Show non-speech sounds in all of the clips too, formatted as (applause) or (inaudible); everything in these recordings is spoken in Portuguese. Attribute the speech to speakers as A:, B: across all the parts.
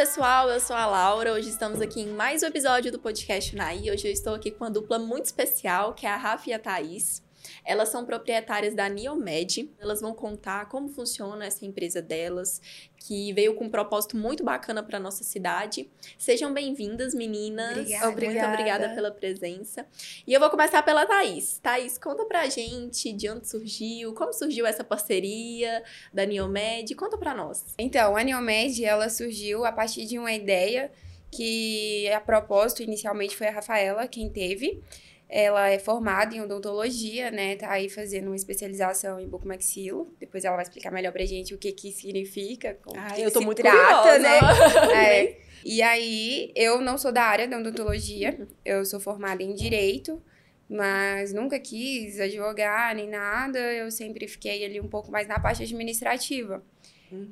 A: Pessoal, eu sou a Laura. Hoje estamos aqui em mais um episódio do podcast Naí. Hoje eu estou aqui com uma dupla muito especial, que é a Rafa e a Thaís. Elas são proprietárias da Neomed. Elas vão contar como funciona essa empresa delas, que veio com um propósito muito bacana para nossa cidade. Sejam bem-vindas, meninas.
B: Obrigada.
A: Muito obrigada pela presença. E eu vou começar pela Thaís. Thaís, conta pra gente de onde surgiu, como surgiu essa parceria da Neomed. Conta pra nós.
B: Então, a Neomed, ela surgiu a partir de uma ideia que a propósito inicialmente foi a Rafaela quem teve. Ela é formada em odontologia, né? Tá aí fazendo uma especialização em bucomaxilo. Depois ela vai explicar melhor pra gente o que que significa, como
A: Ah,
B: que
A: eu tô
B: se
A: muito
B: trata,
A: curiosa.
B: né? (laughs) É. E aí, eu não sou da área da odontologia, eu sou formada em direito, mas nunca quis advogar nem nada, eu sempre fiquei ali um pouco mais na parte administrativa.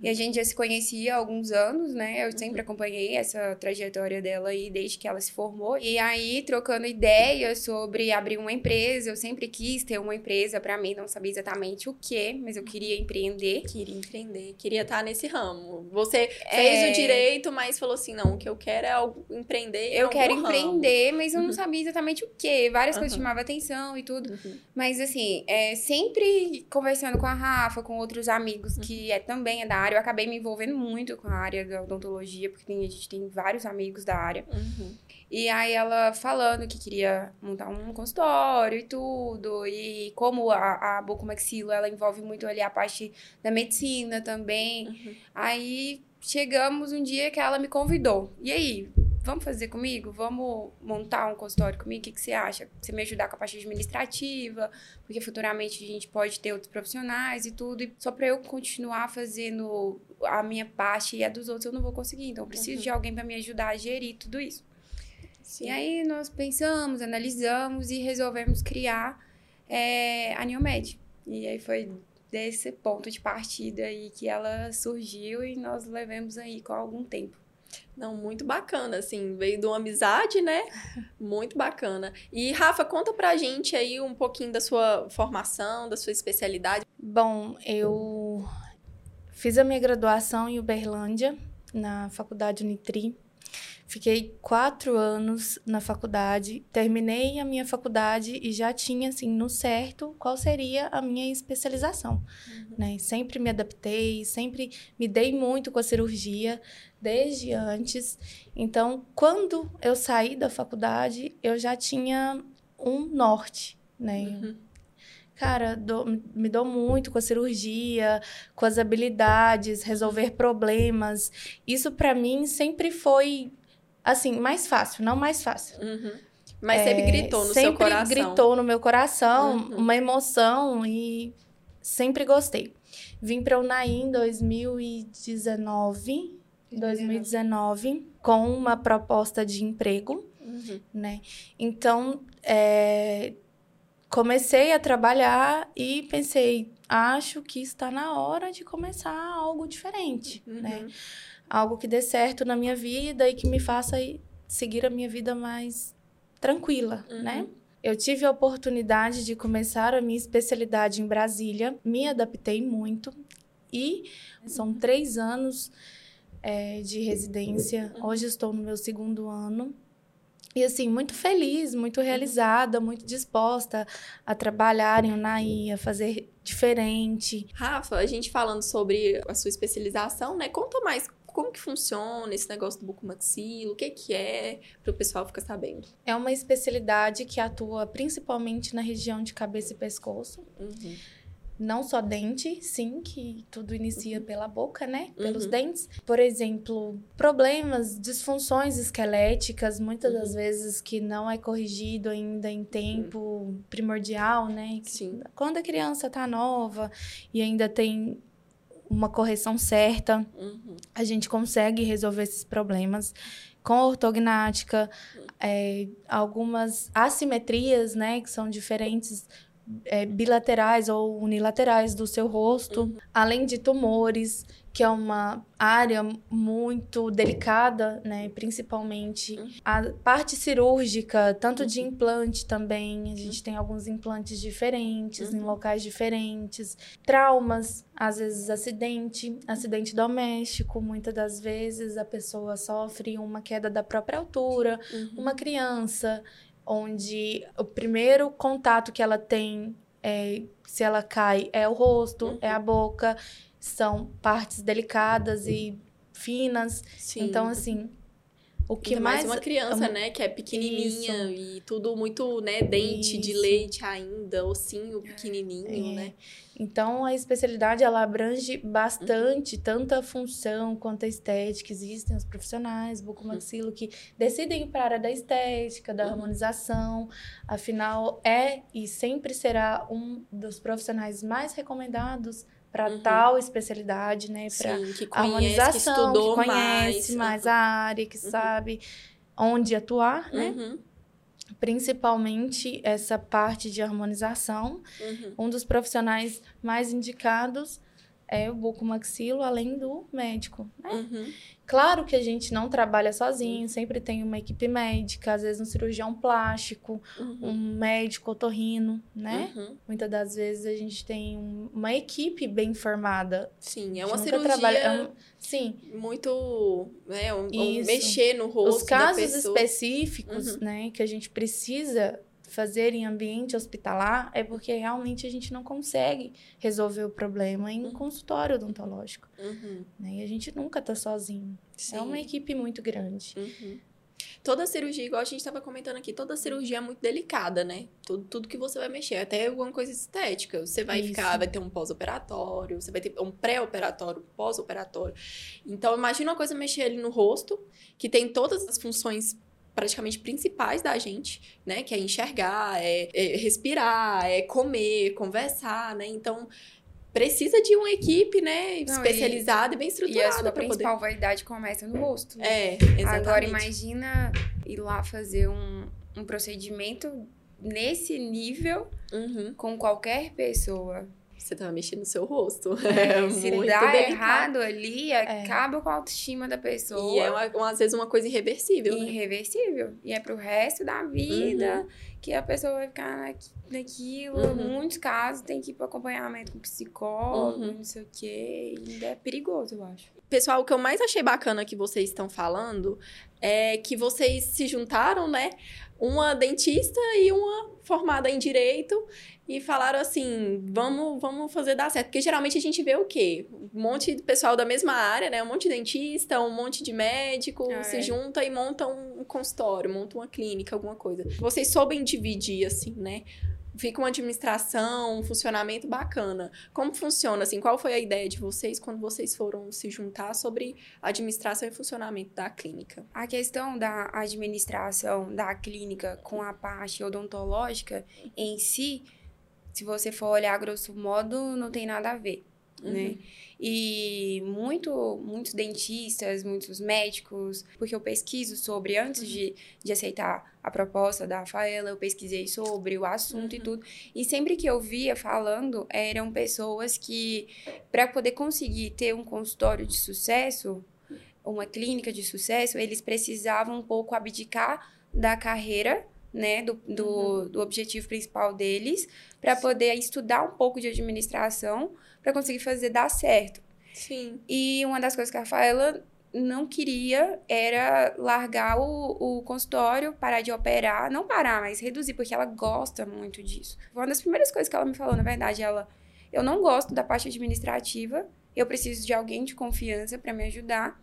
B: E a gente já se conhecia há alguns anos, né? Eu sempre acompanhei essa trajetória dela aí desde que ela se formou. E aí, trocando ideias sobre abrir uma empresa, eu sempre quis ter uma empresa para mim, não sabia exatamente o que, mas eu queria empreender.
A: Queria empreender, queria estar nesse ramo. Você
B: É.
A: fez o direito, mas falou assim: não, o que eu quero é algo, empreender. em
B: Eu quero
A: ramo.
B: empreender, mas eu não sabia exatamente o que. Várias coisas
A: Uhum.
B: chamavam atenção e tudo.
A: Uhum.
B: Mas assim, é, sempre conversando com a Rafa, com outros amigos que é, também é da área, eu acabei me envolvendo muito com a área da odontologia, porque tem- a gente tem vários amigos da área.
A: Uhum.
B: E aí ela falando que queria montar um consultório e tudo, e como a, a bucomaxilo, ela envolve muito ali a parte da medicina também.
A: Uhum.
B: Aí chegamos um dia que ela me convidou. E aí, vamos fazer comigo? Vamos montar um consultório comigo? O que, que você acha? Você me ajudar com a parte administrativa, porque futuramente a gente pode ter outros profissionais e tudo. E só para eu continuar fazendo a minha parte e a dos outros eu não vou conseguir. Então eu preciso
A: Uhum.
B: de alguém para me ajudar a gerir tudo isso.
A: Sim.
B: E aí nós pensamos, analisamos e resolvemos criar é, a Neomed. E aí foi desse ponto de partida aí que ela surgiu e nós levamos aí com algum tempo.
A: Não, muito bacana, assim, veio de uma amizade, né? Muito bacana. E, Rafa, conta pra gente aí um pouquinho da sua formação, da sua especialidade.
C: Bom, eu fiz a minha graduação em Uberlândia, na faculdade Unitri. Fiquei quatro anos na faculdade, terminei a minha faculdade e já tinha, assim, no certo qual seria a minha especialização, né? Sempre me adaptei, sempre me dei muito com a cirurgia, desde antes. Então, quando eu saí da faculdade, eu já tinha um norte, né?
A: Uhum.
C: Cara, dou- me dou muito com a cirurgia, com as habilidades, resolver problemas. Isso pra mim sempre foi assim, mais fácil, não mais fácil.
A: Uhum. Mas sempre
C: É,
A: gritou no seu
C: sempre
A: coração.
C: gritou no meu coração,
A: Uhum.
C: uma emoção e sempre gostei. Vim para Unai em 2019, 2019, com uma proposta de emprego
A: Uhum.
C: né? Então, é, comecei a trabalhar e pensei, acho que está na hora de começar algo diferente, né?
A: Uhum.
C: Algo que dê certo na minha vida e que me faça ir- seguir a minha vida mais tranquila,
A: Uhum.
C: né? Eu tive a oportunidade de começar a minha especialidade em Brasília, me adaptei muito e são três anos é, de residência. Hoje estou no meu segundo ano. E assim, muito feliz, muito realizada, muito disposta a trabalhar em Unai, a fazer diferente.
A: Rafa, a gente falando sobre a sua especialização, né? Conta mais como que funciona esse negócio do bucomaxilo, o que que é, para o pessoal ficar sabendo.
C: É uma especialidade que atua principalmente na região de cabeça e pescoço.
A: Uhum.
C: Não só dente, sim, que tudo inicia pela boca, né? Pelos
A: Uhum.
C: dentes. Por exemplo, problemas, disfunções esqueléticas, muitas das
A: Uhum.
C: vezes que não é corrigido ainda em tempo primordial, né? Que
A: Sim.
C: Quando a criança tá nova e ainda tem uma correção certa,
A: Uhum.
C: a gente consegue resolver esses problemas com ortognática, é, algumas assimetrias, né, que são diferentes é, bilaterais ou unilaterais do seu rosto,
A: Uhum.
C: além de tumores, que é uma área muito delicada, né? Principalmente
A: Uhum.
C: a parte cirúrgica, tanto de implante também. A gente tem alguns implantes diferentes, em
A: Uhum.
C: locais diferentes. Traumas, às vezes acidente, acidente doméstico. Muitas das vezes a pessoa sofre uma queda da própria altura,
A: Uhum.
C: uma criança, onde o primeiro contato que ela tem, é, se ela cai, é o rosto,
A: Uhum.
C: é a boca, são partes delicadas e finas.
A: Sim.
C: Então, assim, o que
A: Ainda mais
C: mais.
A: uma criança,
C: um-
A: né? Que é pequenininha
C: Isso.
A: e tudo muito, né? Dente de
C: Isso.
A: leite ainda, ossinho pequenininho,
C: É.
A: né?
C: Então, a especialidade, ela abrange bastante, tanto a função quanto a estética. Existem os profissionais, bucomaxilo, que decidem para a área da estética, da
A: Uhum.
C: harmonização. Afinal, é e sempre será um dos profissionais mais recomendados para
A: Uhum.
C: tal especialidade, né? Para
A: Sim, que
C: harmonização,
A: estudou
C: que conhece
A: mais.
C: mais a área, que sabe onde atuar, né?
A: Uhum,
C: Principalmente essa parte de harmonização.
A: uhum.
C: Um dos profissionais mais indicados é o bucomaxilo, além do médico. né?
A: Uhum.
C: Claro que a gente não trabalha sozinho, sempre tem uma equipe médica, às vezes um cirurgião plástico,
A: Uhum.
C: um médico otorrino, né?
A: Uhum.
C: Muitas das vezes a gente tem um- uma equipe bem formada.
A: Sim, é uma cirurgia
C: trabalha- é um- sim,
A: muito, né, um, um mexer no rosto
C: os casos específicos,
A: Uhum.
C: né, que a gente precisa fazer em ambiente hospitalar é porque realmente a gente não consegue resolver o problema em
A: Uhum.
C: consultório odontológico,
A: Uhum.
C: né? E a gente nunca tá sozinho.
A: Sim.
C: É uma equipe muito grande.
A: Uhum. Toda cirurgia, igual a gente estava comentando aqui, toda cirurgia é muito delicada, né? Tudo, tudo que você vai mexer, até alguma coisa estética. Você vai
C: Isso.
A: ficar, vai ter um pós-operatório, você vai ter um pré-operatório, pós-operatório. Então, imagina uma coisa mexer ali no rosto, que tem todas as funções praticamente principais da gente, né? Que é enxergar, é, é respirar, é comer, conversar, né? Então, precisa de uma equipe, né?
B: Não,
A: especializada e, bem
B: E a
A: estruturada
B: sua
A: para poder...
B: principal vaidade começa no rosto. né?
A: É, exatamente.
B: Agora imagina ir lá fazer um, um procedimento nesse nível
A: Uhum.
B: com qualquer pessoa.
A: Você tá mexendo no seu rosto. É (laughs)
B: Se
A: muito
B: dá
A: delicado.
B: errado ali, acaba com a autoestima da pessoa.
A: E é, uma, às vezes, uma coisa irreversível, né?
B: irreversível. E é pro resto da vida que a pessoa vai ficar naqui- naquilo.
A: Uhum.
B: Muitos casos tem que ir pro acompanhamento com psicólogo,
A: Uhum.
B: não sei o quê. E ainda é perigoso, eu acho.
A: Pessoal, o que eu mais achei bacana que vocês estão falando é que vocês se juntaram, né? Uma dentista e uma formada em direito e falaram assim: vamos, vamos fazer dar certo. Porque geralmente a gente vê o quê? Um monte de pessoal da mesma área, né? Um monte de dentista, um monte de médico
B: Ah,
A: se
B: é.
A: junta e monta um consultório, monta uma clínica, alguma coisa. Vocês soubem dividir, assim, né? Fica uma administração, um funcionamento bacana. Como funciona, assim? Qual foi a ideia de vocês quando vocês foram se juntar sobre administração e funcionamento da clínica?
B: A questão da administração da clínica com a parte odontológica em si, se você for olhar grosso modo, não tem nada a ver. Né? E muito, muitos dentistas, muitos médicos, porque eu pesquiso sobre, antes de, de aceitar a proposta da Rafaela, eu pesquisei sobre o assunto e
A: Uhum.
B: tudo. E sempre que eu via falando, eram pessoas que, para poder conseguir ter um consultório de sucesso, uma clínica de sucesso, eles precisavam um pouco abdicar da carreira, né, do, do, do objetivo principal deles, para poder estudar um pouco de administração, para conseguir fazer dar certo.
A: Sim.
B: E uma das coisas que a Rafaela não queria era largar o, o consultório, parar de operar, não parar, mas reduzir, porque ela gosta muito disso. Uma das primeiras coisas que ela me falou, na verdade, ela, eu não gosto da parte administrativa, eu preciso de alguém de confiança para me ajudar,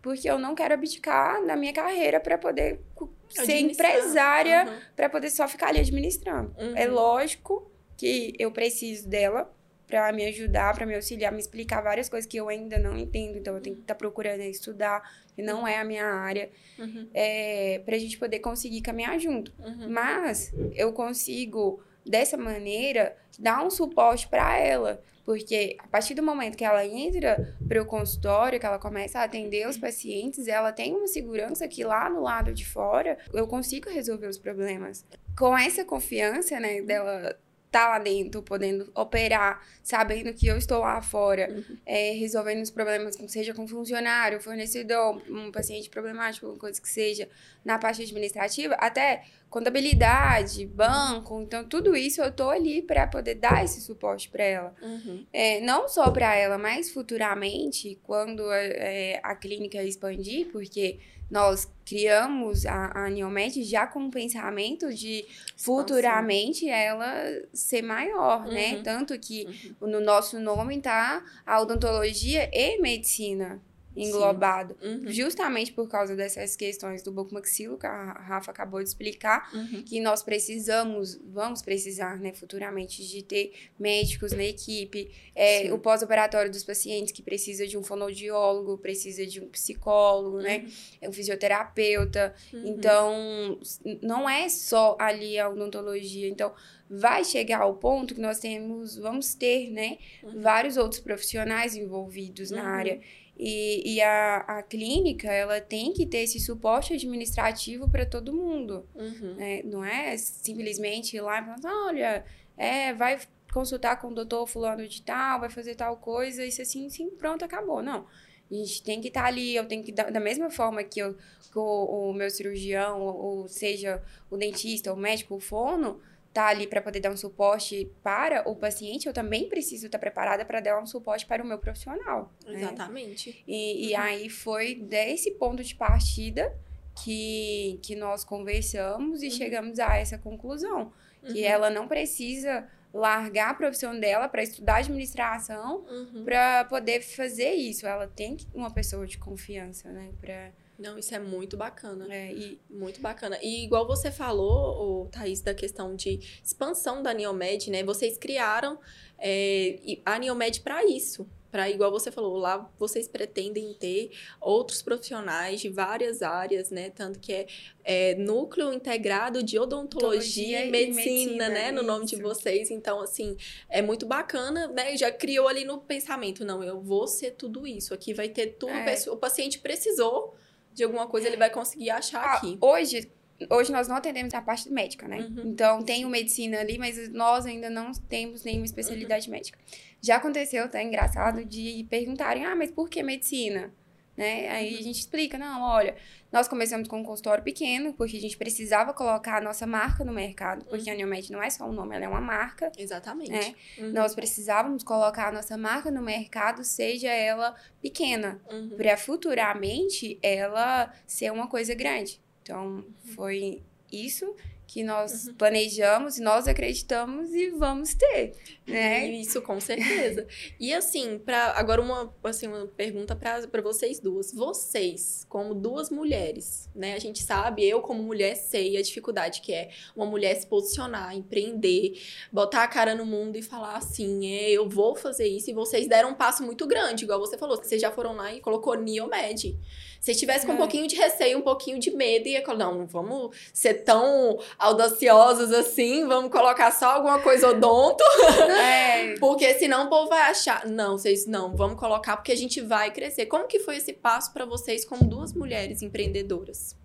B: porque eu não quero abdicar da minha carreira para poder ser empresária,
A: Uhum.
B: para poder só ficar ali administrando.
A: Uhum.
B: É lógico que eu preciso dela para me ajudar, para me auxiliar, me explicar várias coisas que eu ainda não entendo, então eu tenho que estar procurando estudar, que não é a minha área,
A: Uhum.
B: é, para a gente poder conseguir caminhar junto.
A: Uhum.
B: Mas eu consigo, dessa maneira, dar um suporte para ela. Porque a partir do momento que ela entra para o consultório, que ela começa a atender os pacientes, ela tem uma segurança que lá no lado de fora eu consigo resolver os problemas. Com essa confiança, né, dela tá lá dentro, podendo operar, sabendo que eu estou lá fora,
A: Uhum.
B: é, resolvendo os problemas, seja com funcionário, fornecedor, um paciente problemático, alguma coisa que seja, na parte administrativa, até contabilidade, banco, então tudo isso eu tô ali para poder dar esse suporte para ela.
A: Uhum.
B: É, não só para ela, mas futuramente, quando é, a clínica expandir, porque nós criamos a, a Neomed já com o pensamento de futuramente ela ser maior, né?
A: Uhum.
B: Tanto que
A: Uhum.
B: no nosso nome tá a odontologia e medicina englobado.
A: Uhum.
B: Justamente por causa dessas questões do bucomaxilo que a Rafa acabou de explicar,
A: Uhum.
B: que nós precisamos, vamos precisar, né, futuramente, de ter médicos na equipe, é, o pós-operatório dos pacientes que precisa de um fonoaudiólogo, precisa de um psicólogo, né, um fisioterapeuta.
A: Uhum.
B: Então, não é só ali a odontologia. Então, vai chegar ao ponto que nós temos, vamos ter, né,
A: Uhum.
B: vários outros profissionais envolvidos na
A: Uhum.
B: área. E, e a, a clínica, ela tem que ter esse suporte administrativo para todo mundo
A: Uhum.
B: né? Não é simplesmente ir lá e falar, olha, é, vai consultar com o doutor fulano de tal, vai fazer tal coisa, isso assim, sim, pronto, acabou. Não. A gente tem que estar ali, eu tenho que dar, da mesma forma que, eu, que o, o meu cirurgião, ou, ou seja, o dentista, o médico, o fono, tá ali para poder dar um suporte para o paciente, eu também preciso estar preparada para dar um suporte para o meu profissional. né?
A: Exatamente.
B: E, e
A: Uhum.
B: aí foi desse ponto de partida que, que nós conversamos e
A: Uhum.
B: chegamos a essa conclusão. Que
A: Uhum.
B: ela não precisa largar a profissão dela para estudar administração
A: Uhum.
B: para poder fazer isso. Ela tem que- uma pessoa de confiança, né? Pra,
A: Não, isso é muito bacana.
B: é, e,
A: Muito bacana. E igual você falou, ô, Thaís, da questão de expansão da Neomed, né? Vocês criaram é, a Neomed para isso. Para, igual você falou, lá vocês pretendem ter outros profissionais de várias áreas, né? Tanto que é, é núcleo integrado de odontologia e
B: e
A: medicina,
B: medicina,
A: né? No nome de
B: isso.
A: vocês. Então, assim, é muito bacana, né? Já criou ali no pensamento, não, eu vou ser tudo isso. Aqui vai ter tudo.
B: É.
A: O paciente precisou de alguma coisa, ele vai conseguir achar
B: Ah,
A: aqui.
B: hoje, hoje nós não atendemos a parte médica, né?
A: Uhum.
B: Então tem o medicina ali, mas nós ainda não temos nenhuma especialidade médica. Já aconteceu, tá engraçado, de perguntarem: ah, mas por que medicina? Né? Aí
A: Uhum.
B: a gente explica: não, olha, nós começamos com um consultório pequeno, porque a gente precisava colocar a nossa marca no mercado, porque a Neomed não é só um nome, ela é uma marca.
A: Exatamente.
B: É.
A: Uhum.
B: Nós precisávamos colocar a nossa marca no mercado, seja ela pequena,
A: Uhum.
B: para futuramente ela ser uma coisa grande. Então, foi isso que nós
A: Uhum.
B: planejamos, nós acreditamos e vamos ter, né?
A: Isso, com certeza. (laughs) e assim, para agora uma, assim, uma pergunta para vocês duas. Vocês, como duas mulheres, né? A gente sabe, eu como mulher sei a dificuldade que é uma mulher se posicionar, empreender, botar a cara no mundo e falar assim, é, eu vou fazer isso. E vocês deram um passo muito grande, igual você falou, vocês já foram lá e colocou Neomed. Se tivesse com um
B: É.
A: pouquinho de receio, um pouquinho de medo, ia falar, não, vamos ser tão audaciosos assim, vamos colocar só alguma coisa odonto, (laughs)
B: É, (laughs)
A: porque senão o povo vai achar, não, vocês não, vamos colocar porque a gente vai crescer. Como que foi esse passo pra vocês como duas mulheres empreendedoras?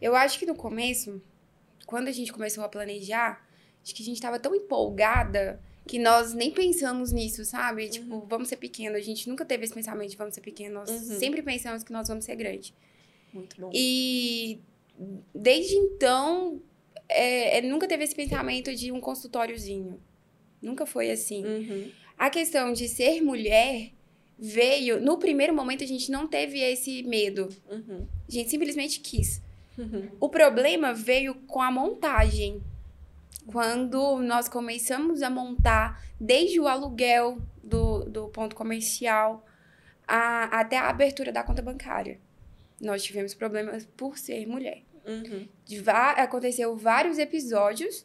B: eu acho que no começo, quando a gente começou a planejar, acho que a gente tava tão empolgada que nós nem pensamos nisso, sabe? Tipo, vamos ser pequeno. A gente nunca teve esse pensamento de vamos ser pequeno. Nós
A: Uhum.
B: sempre pensamos que nós vamos ser grande.
A: Muito bom.
B: E desde então, é, é, nunca teve esse pensamento de um consultóriozinho. Nunca foi assim.
A: Uhum.
B: A questão de ser mulher veio. No primeiro momento, a gente não teve esse medo.
A: Uhum.
B: A gente simplesmente quis.
A: Uhum.
B: O problema veio com a montagem. Quando nós começamos a montar, desde o aluguel do, do ponto comercial a- até a abertura da conta bancária. Nós tivemos problemas por ser mulher.
A: Uhum.
B: De aconteceu vários episódios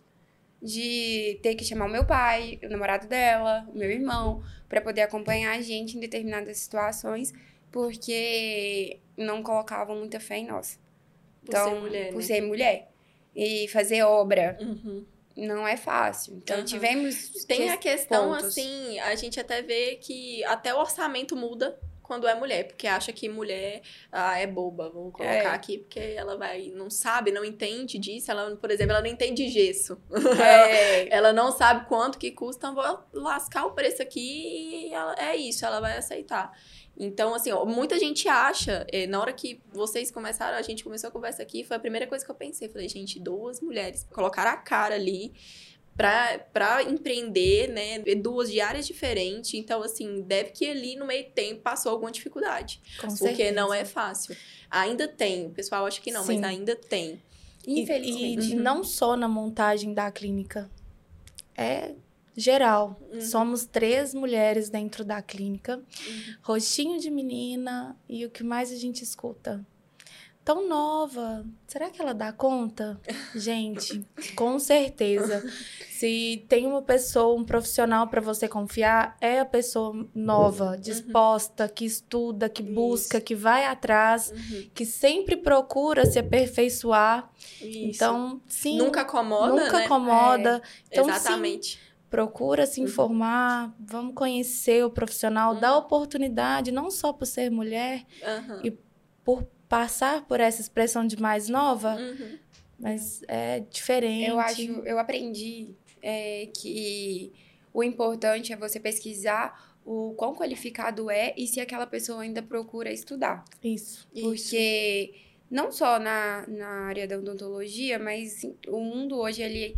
B: de ter que chamar o meu pai, o namorado dela, o meu irmão, para poder acompanhar a gente em determinadas situações, porque não colocavam muita fé em nós.
A: Por ser mulher,
B: por
A: né?
B: ser mulher. E fazer obra
A: Uhum.
B: Não é fácil. Então,
A: Aham.
B: tivemos.
A: Tem a questão,
B: pontos.
A: assim, a gente até vê que até o orçamento muda quando é mulher, porque acha que mulher ah, é boba, vamos colocar
B: É.
A: aqui, porque ela vai, não sabe, não entende disso, ela, por exemplo, ela não entende gesso.
B: É, (laughs)
A: Ela não sabe quanto que custa, então vou lascar o preço aqui e ela- é isso, ela vai aceitar. Então, assim, ó, muita gente acha, eh, na hora que vocês começaram, a gente começou a conversa aqui, foi a primeira coisa que eu pensei. Falei, gente, duas mulheres colocaram a cara ali pra empreender, né? Duas de áreas diferentes. Então, assim, deve que ali no meio tempo passou alguma dificuldade.
C: Com
A: porque
C: certeza.
A: não é fácil. Ainda tem, o pessoal acha que não,
C: Sim.
A: mas ainda tem.
C: E-
B: infelizmente.
C: E, não só na montagem da clínica. É geral.
A: Uhum.
C: Somos três mulheres dentro da clínica.
A: Uhum.
C: Rostinho de menina. E o que mais a gente escuta? Tão nova. Será que ela dá conta? Gente, com certeza. Se tem uma pessoa, um profissional para você confiar, é a pessoa nova, disposta, que estuda, que busca,
A: Isso.
C: que vai atrás,
A: Uhum.
C: que sempre procura se aperfeiçoar.
A: Isso.
C: Então, sim.
A: nunca acomoda,
C: nunca
A: né?
C: acomoda. Então, sim,
A: Exatamente.
C: procura se informar, vamos conhecer o profissional, dá oportunidade, não só por ser mulher. E- por passar por essa expressão de mais nova,
A: Uhum.
C: mas é diferente.
B: Eu acho, eu aprendi é, que o importante é você pesquisar o quão qualificado é e se aquela pessoa ainda procura estudar.
C: Isso.
A: Isso.
B: Porque não só na, na área da odontologia, mas o mundo hoje ele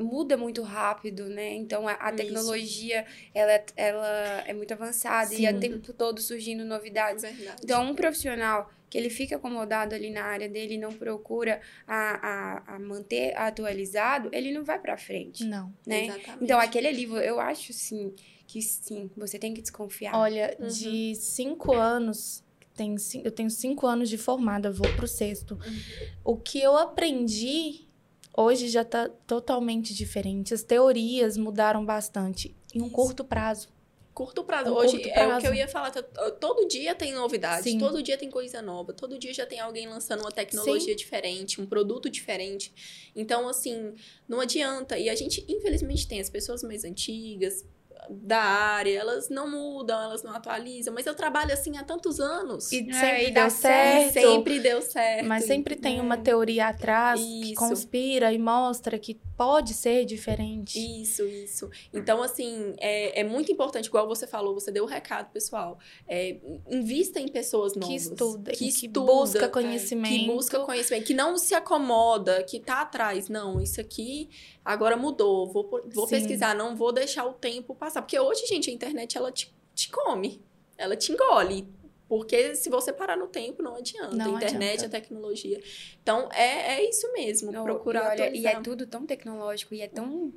B: muda muito rápido, né? Então a, tecnologia ela, é- ela é muito avançada e é o
C: Sim.
B: tempo todo surgindo novidades.
A: Verdade.
B: Então, um profissional que ele fica acomodado ali na área dele e não procura a, a, a manter atualizado, ele não vai pra frente,
C: Não.
B: né?
A: Exatamente.
B: Então, aquele ali, eu acho, sim, que sim, você tem que desconfiar.
C: Olha,
A: Uhum.
C: de cinco anos, tem, eu tenho cinco anos de formada, vou pro sexto.
A: Uhum.
C: O que eu aprendi hoje já tá totalmente diferente. As teorias mudaram bastante em um
A: Isso.
C: curto prazo.
A: Curto prazo.
C: Um
A: Hoje
C: curto
A: é o que
C: prazo.
A: eu ia falar. to- Todo dia tem novidades,
C: Sim.
A: todo dia tem coisa nova, todo dia já tem alguém lançando uma tecnologia diferente, um produto diferente. Então, assim, não adianta. E a gente, infelizmente, tem as pessoas mais antigas da área, elas não mudam, elas não atualizam, mas eu trabalho assim há tantos anos.
C: E
B: É,
C: sempre
B: e dá
C: deu certo.
A: sempre deu certo.
C: Mas sempre tem
B: É.
C: uma teoria atrás que
A: Isso.
C: conspira e mostra que pode ser diferente.
A: Isso, isso. Então, assim, é, é muito importante, igual você falou, você deu o recado, pessoal. É, invista em pessoas novas.
C: Que estuda,
A: que,
C: que
A: estuda,
C: busca
A: é,
C: conhecimento.
A: Que busca conhecimento, que não se acomoda, que tá atrás. Não, isso aqui agora mudou. Vou, vou
C: Sim.
A: pesquisar, não vou deixar o tempo passar. Porque hoje, gente, a internet, ela te, te come. Ela te engole. Porque se você parar no tempo, não adianta.
C: Não
A: a internet,
C: adianta.
A: a tecnologia. Então, é, é isso mesmo.
B: Não,
A: procurar
B: e, olha, e é tudo tão tecnológico e é tão,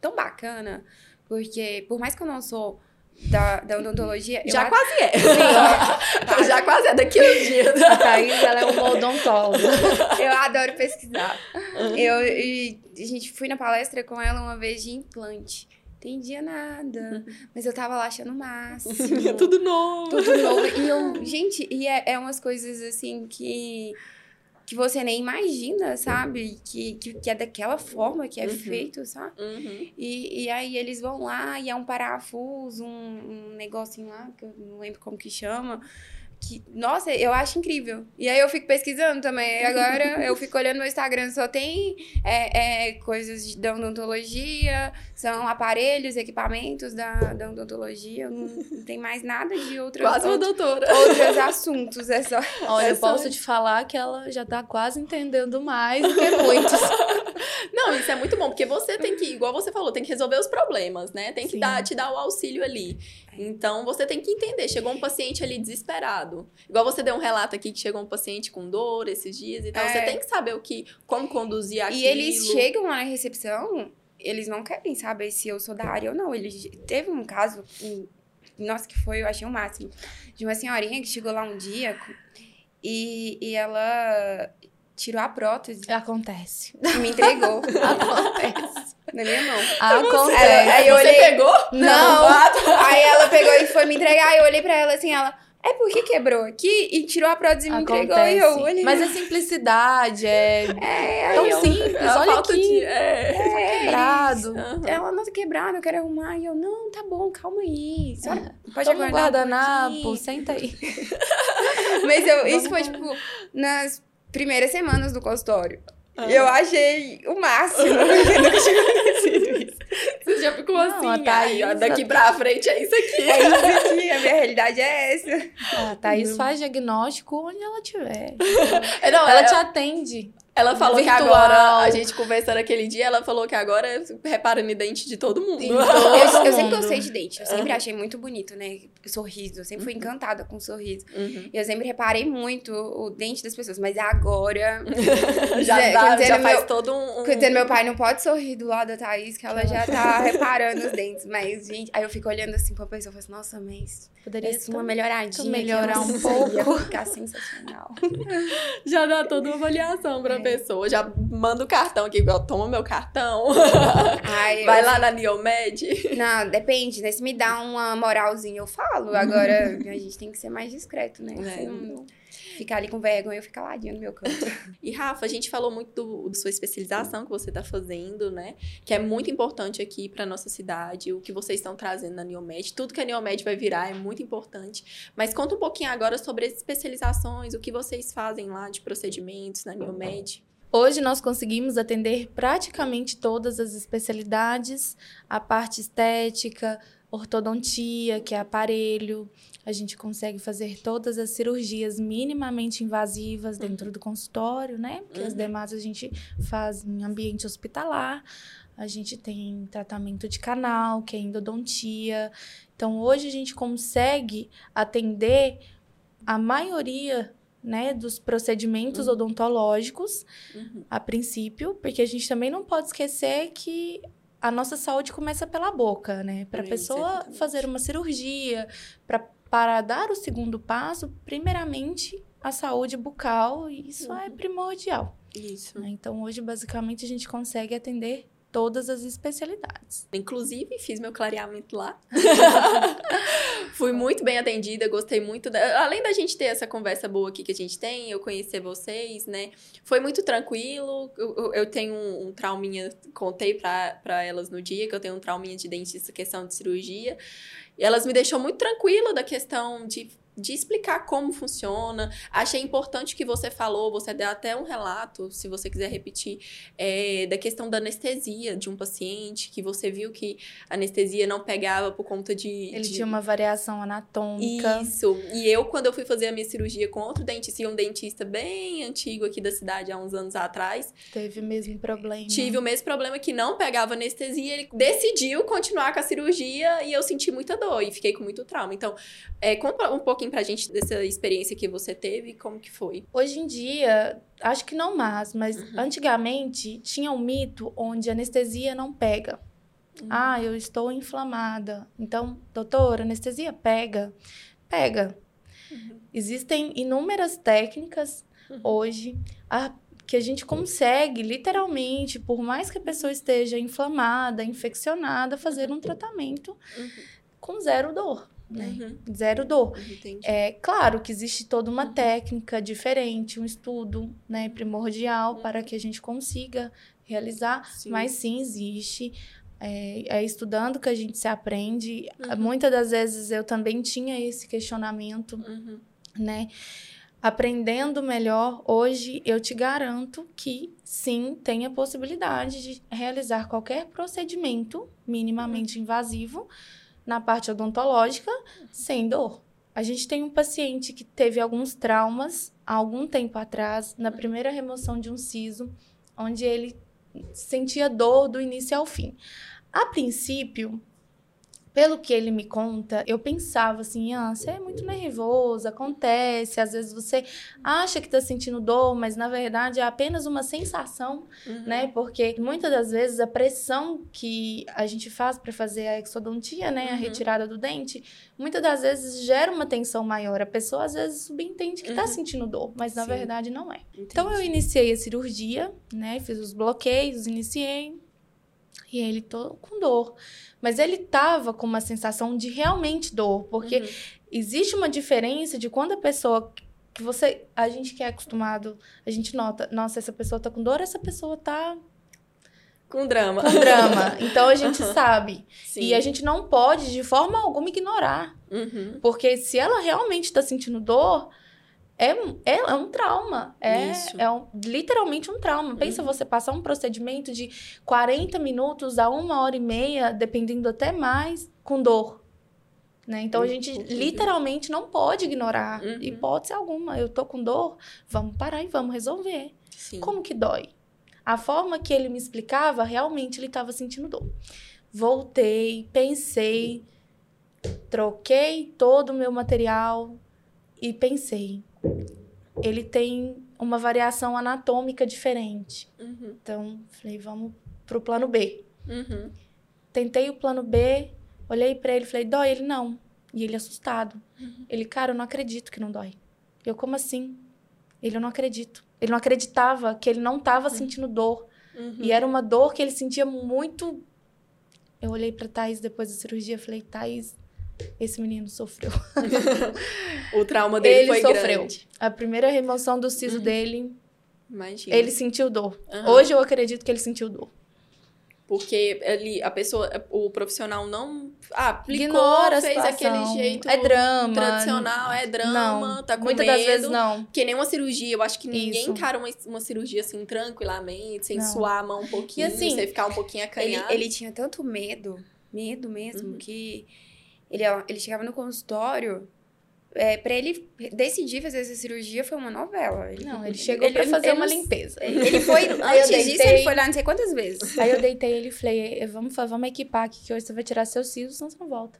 B: tão bacana, porque por mais que eu não sou da, da odontologia, eu
A: Já
B: a-
A: quase é.
B: Sim, (laughs)
A: Já quase é daqui uns dias.
C: A Thaís, ela é uma odontóloga. (laughs)
B: eu adoro pesquisar. Eu, e, a gente fui na palestra com ela uma vez de implante. Entendia nada, mas eu tava lá achando o máximo. (laughs)
A: Tudo novo.
B: tudo novo. E eu, gente, e é, é umas coisas assim que que você nem imagina, sabe? Que, que, que é daquela forma que é
A: Uhum.
B: feito, sabe?
A: Uhum.
B: E, e aí eles vão lá e é um parafuso, um, um negocinho lá, que eu não lembro como que chama. Que, nossa, eu acho incrível. E aí eu fico pesquisando também. E agora eu fico (laughs) olhando no Instagram, só tem é, é, coisas de- da odontologia, são aparelhos, equipamentos da, da odontologia. Não, não tem mais nada de outras,
A: Quase uma
B: outros,
A: doutora.
B: outros (laughs) assuntos. É só.
C: Olha,
A: É
C: eu
A: só
C: posso te falar que ela já tá quase entendendo mais do que muitos. (laughs)
A: Não, isso é muito bom, porque você tem que, igual você falou, tem que resolver os problemas, né? Tem que
C: Sim.
A: dar, te dar o auxílio ali. Então, você tem que entender. Chegou um paciente ali desesperado. Igual você deu um relato aqui que chegou um paciente com dor esses dias e tal.
B: É.
A: Você tem que saber o que, como conduzir aquilo.
B: E eles chegam lá na recepção, eles não querem saber se eu sou da área ou não. Eles teve um caso, um- nossa, que foi, eu achei o máximo, de uma senhorinha que chegou lá um dia e, e ela tirou a prótese
C: Acontece.
B: e me entregou (laughs)
C: Acontece.
B: Na minha mão.
C: Acontece.
B: Ela- aí eu
A: Você
B: olhei-
A: pegou?
B: Não.
A: Ah, tá.
B: Aí ela pegou e foi me entregar, aí eu olhei pra ela assim, ela, é porque quebrou aqui e tirou a prótese e me entregou. E eu olhei.
C: Mas é simplicidade, é,
B: É,
C: tão
B: eu-
C: simples.
A: A
C: Olha
A: falta
C: aqui,
A: de- é.
B: É,
C: quebrado.
A: Aham.
B: Ela não tá quebrada, eu quero arrumar. E eu, não, tá bom, calma aí. Senhora pode
C: Toma um
B: aguardar um
C: guardanapo,
B: pouquinho.
C: senta aí. (laughs)
B: Mas eu, isso foi, tipo, nas primeiras semanas do consultório.
A: Ah.
B: Eu achei o máximo. (laughs) porque nunca tinha acontecido isso.
A: Você já ficou
C: Não,
A: assim,
C: Thaís-
A: ai, ó, daqui pra frente é isso aqui.
B: É isso aqui, a minha realidade é essa.
C: A Thaís faz diagnóstico onde ela estiver.
A: É, Não,
C: Ela
A: ela,
C: te atende.
A: ela falou que
C: virtual.
A: agora, a gente conversando aquele dia, ela falou que agora repara no dente de todo mundo.
C: Sim. (laughs)
B: Eu,
C: Todo
B: eu sempre
C: mundo.
B: gostei de dente. Eu sempre
A: Aham.
B: achei muito bonito, né? Sorriso. Eu sempre fui encantada com sorriso.
A: Uhum.
B: E eu sempre reparei muito o dente das pessoas. Mas agora. (laughs)
A: Já,
B: Zé,
A: dá,
B: quando
A: já faz
B: meu-
A: todo um...
B: dizer, meu pai não pode sorrir do lado da Thaís, que ela já tá (laughs) reparando os dentes. Mas, gente, aí eu fico olhando assim pra pessoa e falo assim, nossa, mas
C: Poderia
B: esse uma
C: ser
B: melhoradinha.
C: melhorar um pouco. (laughs)
B: Ficar sensacional.
A: Já dá toda uma avaliação pra
B: É.
A: pessoa. Já manda o cartão aqui, igual, toma meu cartão.
B: Ai,
A: Vai
B: eu-
A: lá na Neomed.
B: Não, depende, né? Se me dá uma moralzinha, eu falo. (laughs) Agora, a gente tem que ser mais discreto, né?
A: É.
B: Não ficar ali com vergonha, eu ficar ladinho no meu canto. (laughs)
A: E Rafa, a gente falou muito do, da sua especialização que você está fazendo, né? Que é muito importante aqui para nossa cidade, o que vocês estão trazendo na Neomed. Tudo que a Neomed vai virar é muito importante. Mas conta um pouquinho agora sobre as especializações, o que vocês fazem lá de procedimentos na Neomed.
C: Hoje nós conseguimos atender praticamente todas as especialidades, a parte estética, ortodontia, que é aparelho. A gente consegue fazer todas as cirurgias minimamente invasivas dentro do consultório, né? Porque as
A: Uhum.
C: demais a gente faz em ambiente hospitalar. A gente tem tratamento de canal, que é endodontia. Então, hoje a gente consegue atender a maioria né, dos procedimentos
A: Uhum.
C: odontológicos
A: Uhum.
C: a princípio, porque a gente também não pode esquecer que a nossa saúde começa pela boca, né? Para a
A: Isso,
C: pessoa
A: exatamente.
C: fazer uma cirurgia, pra, para dar o segundo passo, primeiramente a saúde bucal, isso é
A: Uhum.
C: primordial.
A: Isso.
C: né? Então, hoje, basicamente, a gente consegue atender todas as especialidades.
A: Inclusive, fiz meu clareamento lá. (laughs) Fui muito bem atendida, gostei muito. Da... Além da gente ter essa conversa boa aqui que a gente tem, eu conhecer vocês, né? Foi muito tranquilo. Eu, eu- tenho um, um trauminha, contei pra elas no dia que eu tenho um trauminha de dentista, questão de cirurgia. E elas me deixou muito tranquila da questão de. De explicar como funciona. Achei importante que você falou, você deu até um relato, se você quiser repetir, é, da questão da anestesia de um paciente, que você viu que a anestesia não pegava por conta de.
C: Ele
A: de-
C: tinha uma variação anatômica.
A: Isso. E eu, quando eu fui fazer a minha cirurgia com outro dentista, e um dentista bem antigo aqui da cidade, há uns anos atrás,
C: Teve o mesmo problema.
A: tive o mesmo problema que não pegava anestesia. Ele decidiu continuar com a cirurgia e eu senti muita dor e fiquei com muito trauma. Então, é, conta um pouquinho pra gente dessa experiência que você teve e como que foi.
C: Hoje em dia, acho que não mais, mas
A: Uhum.
C: antigamente tinha um mito onde anestesia não pega.
A: Uhum.
C: Ah, eu estou inflamada. Então, doutor, anestesia pega. Pega.
A: Uhum.
C: Existem inúmeras técnicas
A: Uhum.
C: hoje a- que a gente consegue, literalmente, por mais que a pessoa esteja inflamada, infeccionada, fazer um tratamento
A: Uhum.
C: com zero dor. Né?
A: Uhum.
C: Zero dor.
A: Entendi.
C: É claro que existe toda uma
A: Uhum.
C: técnica diferente, um estudo né, primordial
A: Uhum.
C: para que a gente consiga realizar,
A: Sim.
C: mas sim existe. É, é estudando que a gente se aprende.
A: Uhum.
C: Muitas das vezes eu também tinha esse questionamento,
A: Uhum.
C: né? Aprendendo melhor, hoje eu te garanto que sim, tem a possibilidade de realizar qualquer procedimento minimamente invasivo na parte odontológica sem dor. A gente tem um paciente que teve alguns traumas há algum tempo atrás, na primeira remoção de um siso, onde ele sentia dor do início ao fim. A princípio, pelo que ele me conta, eu pensava assim, ah, você é muito nervoso, acontece, às vezes você acha que está sentindo dor, mas na verdade é apenas uma sensação,
A: Uhum.
C: né? Porque muitas das vezes a pressão que a gente faz para fazer a exodontia, né, a
A: Uhum.
C: retirada do dente, muitas das vezes gera uma tensão maior. A pessoa às vezes subentende que está
A: Uhum.
C: sentindo dor, mas na
A: Sim.
C: verdade não é. Então eu
A: Entendi.
C: iniciei a cirurgia, né? Fiz os bloqueios, iniciei. E ele tô com dor. Mas ele tava com uma sensação de realmente dor, porque
A: Uhum.
C: existe uma diferença de quando a pessoa que você, a gente que é acostumado, a gente nota, nossa, essa pessoa tá com dor, essa pessoa tá
A: com drama.
C: Com drama. (laughs) Então a gente sabe.
A: Sim.
C: E a gente não pode, de forma alguma, ignorar.
A: Uhum.
C: Porque se ela realmente está sentindo dor, é, é, é um trauma. É,
A: Isso.
C: é um- literalmente um trauma. Pensa
A: Uhum.
C: você passar um procedimento de 40 minutos a uma hora e meia, dependendo até mais, com dor. Né? Então a gente literalmente não pode ignorar.
A: Uhum.
C: Hipótese alguma. Eu tô com dor, vamos parar e vamos resolver.
A: Sim.
C: Como que dói? A forma que ele me explicava, realmente ele estava sentindo dor. Voltei, pensei, troquei todo o meu material e pensei. Ele tem uma variação anatômica diferente.
A: Uhum.
C: Então, falei, vamos pro plano B.
A: Uhum.
C: Tentei o plano B, olhei pra ele falei, dói? Ele não. E ele assustado. Ele, cara, eu não acredito que não dói. Eu, como assim? Ele, eu não acredito. Ele não acreditava que ele não tava sentindo dor.
A: Uhum.
C: E era uma dor que ele sentia muito. Eu olhei pra Thaís depois da cirurgia e falei, Thaís, esse menino sofreu. (laughs)
A: O trauma dele
C: Ele
A: foi
C: sofreu.
A: grande.
C: A primeira remoção do siso
A: Uhum.
C: dele,
A: Imagina.
C: ele sentiu dor.
A: Aham.
C: Hoje eu acredito que ele sentiu dor.
A: Porque ele, a pessoa, o profissional não ah, aplicou,
C: Ignora
A: fez aquele jeito
C: É drama.
A: tradicional, é drama,
C: Não,
A: tá com
C: muitas
A: medo.
C: das vezes não.
A: Porque nem uma cirurgia, eu acho que ninguém
C: Isso.
A: encara uma, uma cirurgia assim tranquilamente, sem
C: Não.
A: suar a mão um pouquinho,
C: E assim,
A: sem ficar um pouquinho
B: Ele,
A: acanhado.
B: ele tinha tanto medo, medo mesmo,
A: Uhum.
B: que ele, ele chegava no consultório. É, pra ele decidir fazer essa cirurgia foi uma novela. Ele,
C: Não, ele chegou pra fazer
B: ele
C: uma limpeza.
B: Ele foi, (laughs) antes disso,
C: deitei.
B: ele foi lá não sei quantas vezes.
C: Aí eu deitei ele e falei, "Eh, vamos, vamos equipar aqui, que hoje você vai tirar seus sisos, senão você não volta.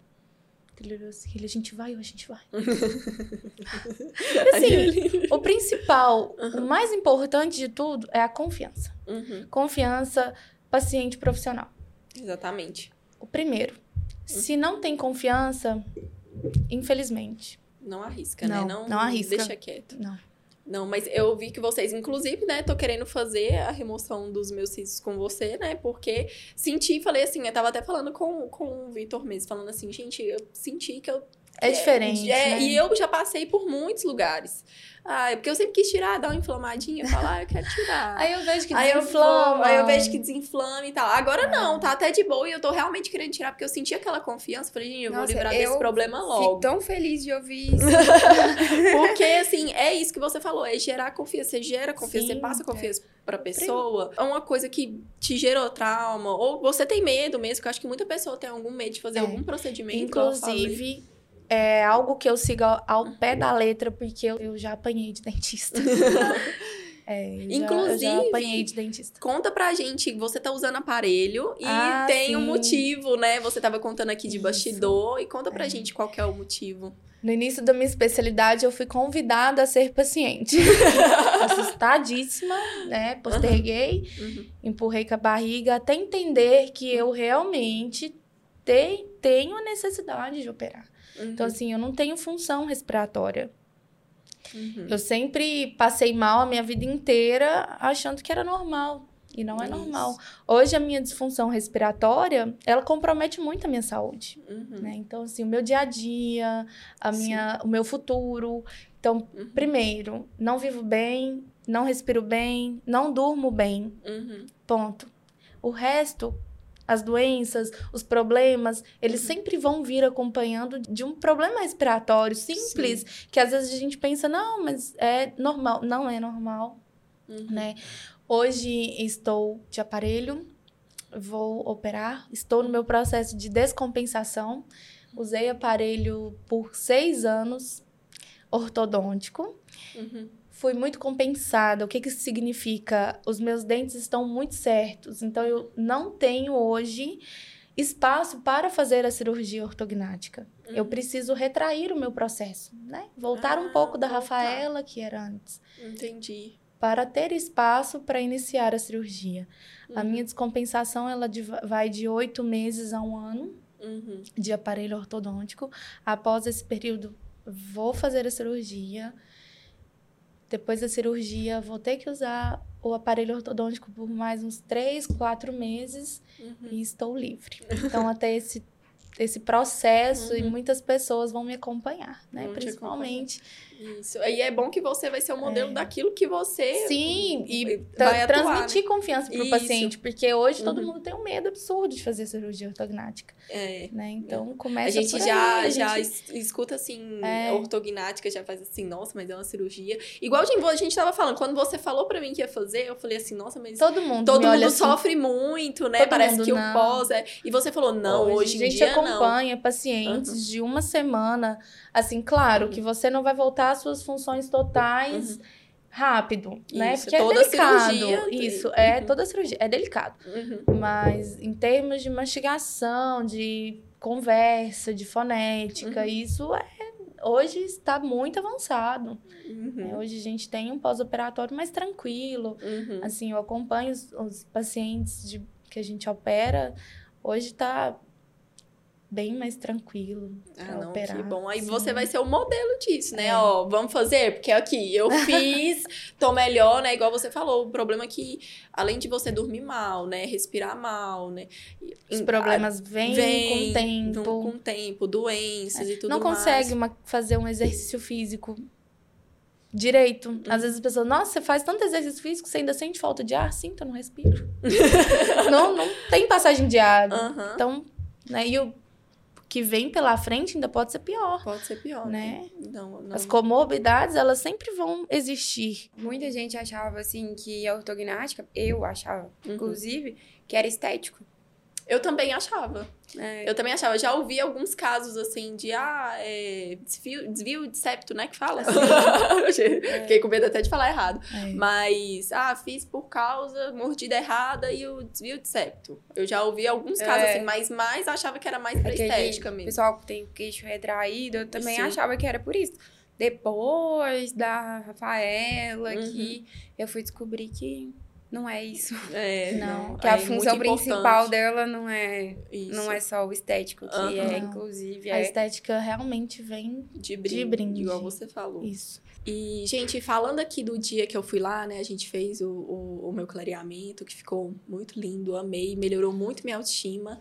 C: Ele olhou assim, a gente vai, a gente vai. (laughs) assim, o principal, o mais importante de tudo é a confiança.
A: Uhum,
C: Confiança paciente profissional.
A: exatamente.
C: O primeiro. Se não tem confiança, infelizmente,
A: Não arrisca,
C: Não,
A: né? Não,
C: não arrisca.
A: Deixa quieto.
C: não.
A: Não, mas eu vi que vocês, inclusive, né, tô querendo fazer a remoção dos meus cílios com você, né? Porque senti, falei assim, eu tava até falando com, com o Vitor mesmo, falando assim, gente, eu senti que eu.
C: É diferente,
A: é,
C: né?
A: E eu já passei por muitos lugares. Ah, é porque eu sempre quis tirar, dar uma inflamadinha, falar, ah, eu quero tirar.
C: Aí eu vejo que
A: Aí
C: desinflama.
A: vou, aí eu vejo que desinflama e tal. Agora
C: É.
A: não, tá até de boa e eu tô realmente querendo tirar, porque eu senti aquela confiança. Falei, gente, eu vou
B: Nossa,
A: livrar
B: eu
A: desse problema
B: Fico
A: logo.
B: tão feliz de ouvir (laughs) isso.
A: Porque, assim, é isso que você falou, é gerar confiança. Você gera confiança,
C: Sim,
A: você passa confiança pra pessoa. É uma coisa que te gerou trauma, ou você tem medo mesmo, que eu acho que muita pessoa tem algum medo de fazer
C: É.
A: algum procedimento.
C: Inclusive, é algo que eu sigo ao, ao pé da letra, porque eu, eu já apanhei de dentista. (laughs) É, eu já- já
A: Inclusive,
C: apanhei de dentista.
A: Conta pra gente, você tá usando aparelho e
C: Ah,
A: tem um
C: sim.
A: motivo, né? Você tava contando aqui de
C: Isso.
A: bastidor, e conta pra
C: É.
A: gente qual que é o motivo.
C: No início da minha especialidade, eu fui convidada a ser paciente. (laughs) Assustadíssima, né? Posterguei,
A: Uhum.
C: empurrei com a barriga, até entender que eu realmente te- tenho a necessidade de operar.
A: Uhum.
C: Então, assim, eu não tenho função respiratória.
A: Uhum.
C: Eu sempre passei mal a minha vida inteira achando que era normal. E não é
A: Isso.
C: normal. Hoje, a minha disfunção respiratória, ela compromete muito a minha saúde.
A: Uhum.
C: né? Então, assim, o meu dia a dia, a minha, o meu futuro. Então,
A: Uhum.
C: primeiro, não vivo bem, não respiro bem, não durmo bem.
A: Uhum.
C: Ponto. O resto, as doenças, os problemas, eles
A: Uhum.
C: sempre vão vir acompanhando de um problema respiratório simples, que às vezes a gente pensa, não, mas é normal. Não é normal,
A: Uhum.
C: né? Hoje estou de aparelho, vou operar, estou no meu processo de descompensação. Usei aparelho por seis anos, ortodôntico.
A: Uhum.
C: Fui muito compensada. O que, que isso significa? Os meus dentes estão muito certos, então eu não tenho hoje espaço para fazer a cirurgia ortognática. Eu
A: Uhum.
C: preciso retrair o meu processo, né? Voltar um
A: Ah,
C: pouco da
A: voltar.
C: Rafaela, que era antes
A: Entendi.
C: para ter espaço para iniciar a cirurgia. A
A: Uhum.
C: minha descompensação ela de- vai de oito meses a um ano
A: Uhum.
C: de aparelho ortodôntico. Após esse período, vou fazer a cirurgia. Depois da cirurgia, vou ter que usar o aparelho ortodôntico por mais uns três, quatro meses
A: Uhum.
C: e estou livre. Então, até esse esse processo e
A: Uhum.
C: muitas pessoas vão me acompanhar, né?
A: Vão te
C: Principalmente.
A: Isso. E é bom que você vai ser o modelo daquilo que você
C: Sim, e
A: vai atuar,
C: transmitir confiança pro
A: Isso.
C: paciente, porque hoje todo
A: Uhum.
C: mundo tem um medo absurdo de fazer cirurgia ortognática,
A: É.
C: né? Então
A: A
C: começa
A: gente
C: por
A: já,
C: aí, a
A: já
C: gente-
A: es- escuta assim,
C: É.
A: ortognática, já faz assim, nossa, mas é uma cirurgia. Igual a gente, a gente tava falando, quando você falou pra mim que ia fazer, eu falei assim, nossa, mas
C: todo mundo
A: todo mundo
C: assim,
A: sofre muito, né?
C: Todo
A: Parece que o
C: não.
A: pós é. E você falou, não, hoje,
C: a
A: em
C: gente
A: dia não.
C: acompanha pacientes de uma semana. Assim, claro
A: Uhum.
C: que você não vai voltar às suas funções totais rápido, né?
A: Isso,
C: Porque
A: toda
C: é delicado.
A: cirurgia-
C: Isso, é
A: Uhum.
C: toda cirurgia, é delicado.
A: Uhum.
C: Mas em termos de mastigação, de conversa, de fonética,
A: Uhum.
C: isso é hoje está muito avançado.
A: Uhum.
C: né? Hoje a gente tem um pós-operatório mais tranquilo.
A: Uhum.
C: Assim, eu acompanho os, os pacientes de, que a gente opera. Hoje tá bem mais tranquilo
A: Ah, não,
C: operar.
A: que bom. Aí
C: sim.
A: você vai ser o modelo disso, né?
C: É.
A: Ó, vamos fazer? Porque aqui, eu (laughs) fiz, tô melhor, né? Igual você falou, o problema é que, além de você dormir mal, né? Respirar mal, né?
C: Os
A: em-
C: problemas vêm
A: vem
C: com o tempo.
A: Com, o tempo, doenças e tudo
C: não
A: mais.
C: consegue uma- fazer um exercício físico direito.
A: Uhum.
C: Às vezes as pessoas, nossa, você faz tanto exercício físico, você ainda sente falta de ar? Sim, então não respiro. (laughs) não, não tem passagem de ar. Então, né? E o que vem pela frente ainda pode ser pior.
A: Pode ser pior, né?
C: Né?
A: Não, não.
C: As comorbidades, elas sempre vão existir.
B: Muita gente achava, assim, que a ortognática, eu achava,
A: Uhum.
B: inclusive, que era estético.
A: Eu também achava.
B: É,
A: Eu também achava. Já ouvi alguns casos, assim, de, ah, é, desvio, desvio de septo, né? Que fala. (laughs) Fiquei com medo até de falar errado.
C: É.
A: Mas, ah, fiz por causa, mordida errada e o desvio de septo. Eu já ouvi alguns casos
B: É.
A: assim, mas mais achava que era mais pra
B: Aquele
A: estética mesmo.
B: pessoal que tem o queixo retraído, eu também
A: Sim.
B: achava que era por isso. Depois da Rafaela,
A: Uhum.
B: que eu fui descobrir que não é isso.
A: É, (laughs)
C: Não,
B: Que a
A: é
B: função principal
A: importante
B: dela não é,
A: isso,
B: não é só o estético, que é,
C: Não.
B: inclusive,
C: A
B: é
C: estética realmente vem
A: de brinde,
C: de brinde.
A: igual você falou.
C: isso.
A: E, gente, falando aqui do dia que eu fui lá, né? A gente fez o, o, o meu clareamento, que ficou muito lindo, amei, melhorou muito minha autoestima.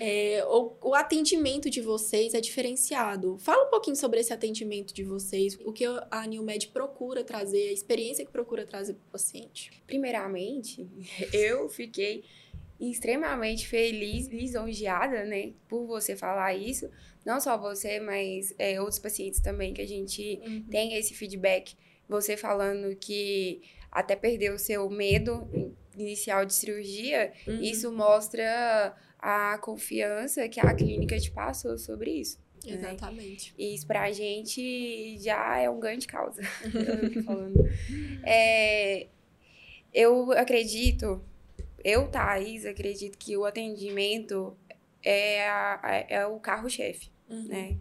A: É, o, o atendimento de vocês é diferenciado. Fala um pouquinho sobre esse atendimento de vocês, o que a New Med procura trazer, a experiência que procura trazer para o paciente.
B: Primeiramente, (laughs) eu fiquei extremamente feliz, lisonjeada, né, por você falar isso. Não só você, mas é, outros pacientes também que a gente tem esse feedback. Você falando que até perdeu o seu medo inicial de cirurgia,
A: Uhum.
B: isso mostra a confiança que a clínica te passou sobre isso. né?
A: Exatamente.
B: E isso pra gente já é um ganho de causa. (laughs) (laughs) Eu falando. É, eu acredito, eu, Thaís, acredito que o atendimento é, a- é o carro-chefe,
A: Uhum.
B: né?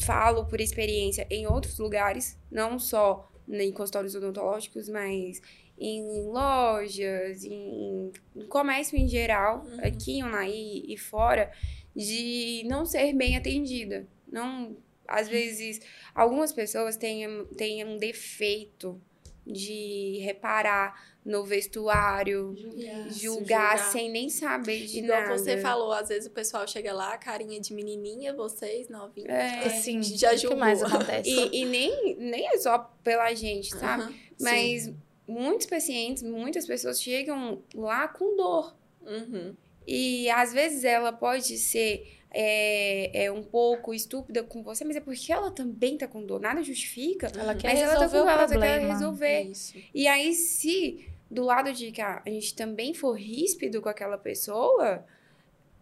B: Falo por experiência em outros lugares, não só em consultórios odontológicos, mas em lojas, em, em comércio em geral,
A: Uhum.
B: aqui em Unaí e fora, de não ser bem atendida. Não, às vezes, algumas pessoas têm, têm um defeito de reparar no vestuário,
A: Isso,
B: julgar, sem nem saber de
A: Igual
B: nada.
A: você falou, às vezes o pessoal chega lá, carinha de menininha, vocês novinhos.
B: É,
A: ai,
C: Sim,
A: já
C: o que
A: julgou.
C: mais acontece?
B: E, e nem, nem é só pela gente, sabe?
A: Aham, sim.
B: Mas muitos pacientes, muitas pessoas chegam lá com dor.
A: Uhum.
B: E às vezes ela pode ser é, é um pouco estúpida com você, mas é porque ela também tá com dor. Nada justifica.
C: Ela quer
B: mas ela tá
C: resolver
B: com ela, ela quer
C: problema.
B: resolver.
A: Isso.
B: E aí, se do lado de cá a gente também for ríspido com aquela pessoa,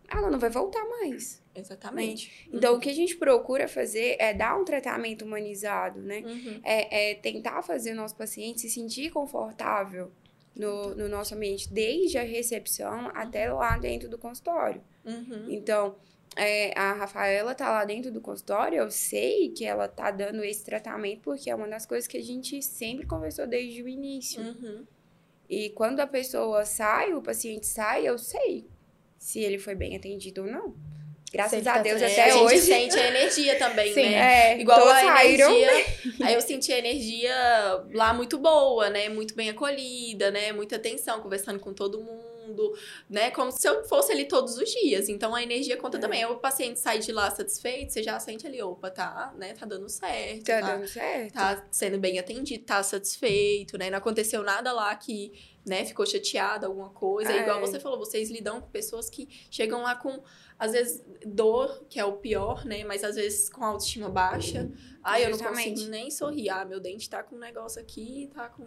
B: ela não vai voltar mais.
A: Exatamente.
B: Então, o que a gente procura fazer é dar um tratamento humanizado, né?
A: Uhum.
B: É, é tentar fazer o nosso paciente se sentir confortável no, no nosso ambiente, desde a recepção até lá dentro do consultório.
A: Uhum.
B: Então, é, a Rafaela tá lá dentro do consultório, eu sei que ela tá dando esse tratamento porque é uma das coisas que a gente sempre conversou desde o início.
A: Uhum.
B: E quando a pessoa sai, o paciente sai, eu sei se ele foi bem atendido ou não. Graças a
C: tá
B: Deus, até
A: a gente
B: hoje.
A: sente a energia também,
C: Sim,
A: né?
B: É,
A: Igual a
B: saíram.
A: energia. Aí eu senti a energia lá muito boa, né? Muito bem acolhida, né? Muita atenção, conversando com todo mundo. Mundo, né? Como se eu fosse ali todos os dias. Então a energia conta
B: É.
A: também. O paciente sai de lá satisfeito, você já sente ali, opa, tá, né? Tá dando certo.
B: Tá dando certo.
A: tá sendo bem atendido, tá satisfeito, né? Não aconteceu nada lá que, né, ficou chateado, alguma coisa.
B: É.
A: Igual você falou, vocês lidam com pessoas que chegam lá com, às vezes, dor, que é o pior, né? Mas às vezes com autoestima baixa. Ai, eu não consigo nem sorrir. Ah, meu dente tá com um negócio aqui, tá com,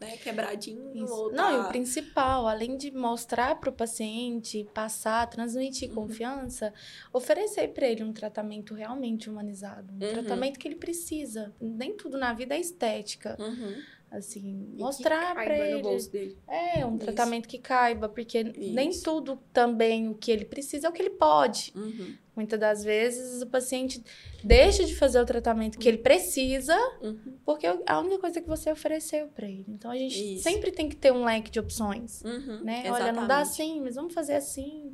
A: né, quebradinho.
C: Isso. Não, e
A: tá...
C: o principal, além de mostrar para o paciente, passar, transmitir
A: Uhum.
C: confiança, oferecer para ele um tratamento realmente humanizado, um
A: Uhum.
C: tratamento que ele precisa. Nem tudo na vida é estética,
A: Uhum.
C: Assim,
B: E
C: mostrar para ele. É, um
A: Isso.
C: tratamento que caiba, porque nem
A: Isso.
C: tudo também o que ele precisa é o que ele pode.
A: Uhum.
C: Muitas das vezes o paciente deixa de fazer o tratamento que ele precisa
A: Uhum.
C: porque é a única coisa que você ofereceu para ele. Então a gente
A: Isso.
C: sempre tem que ter um leque de opções,
A: Uhum.
C: né? Olha, não dá
A: Exatamente.
C: assim, mas vamos fazer assim.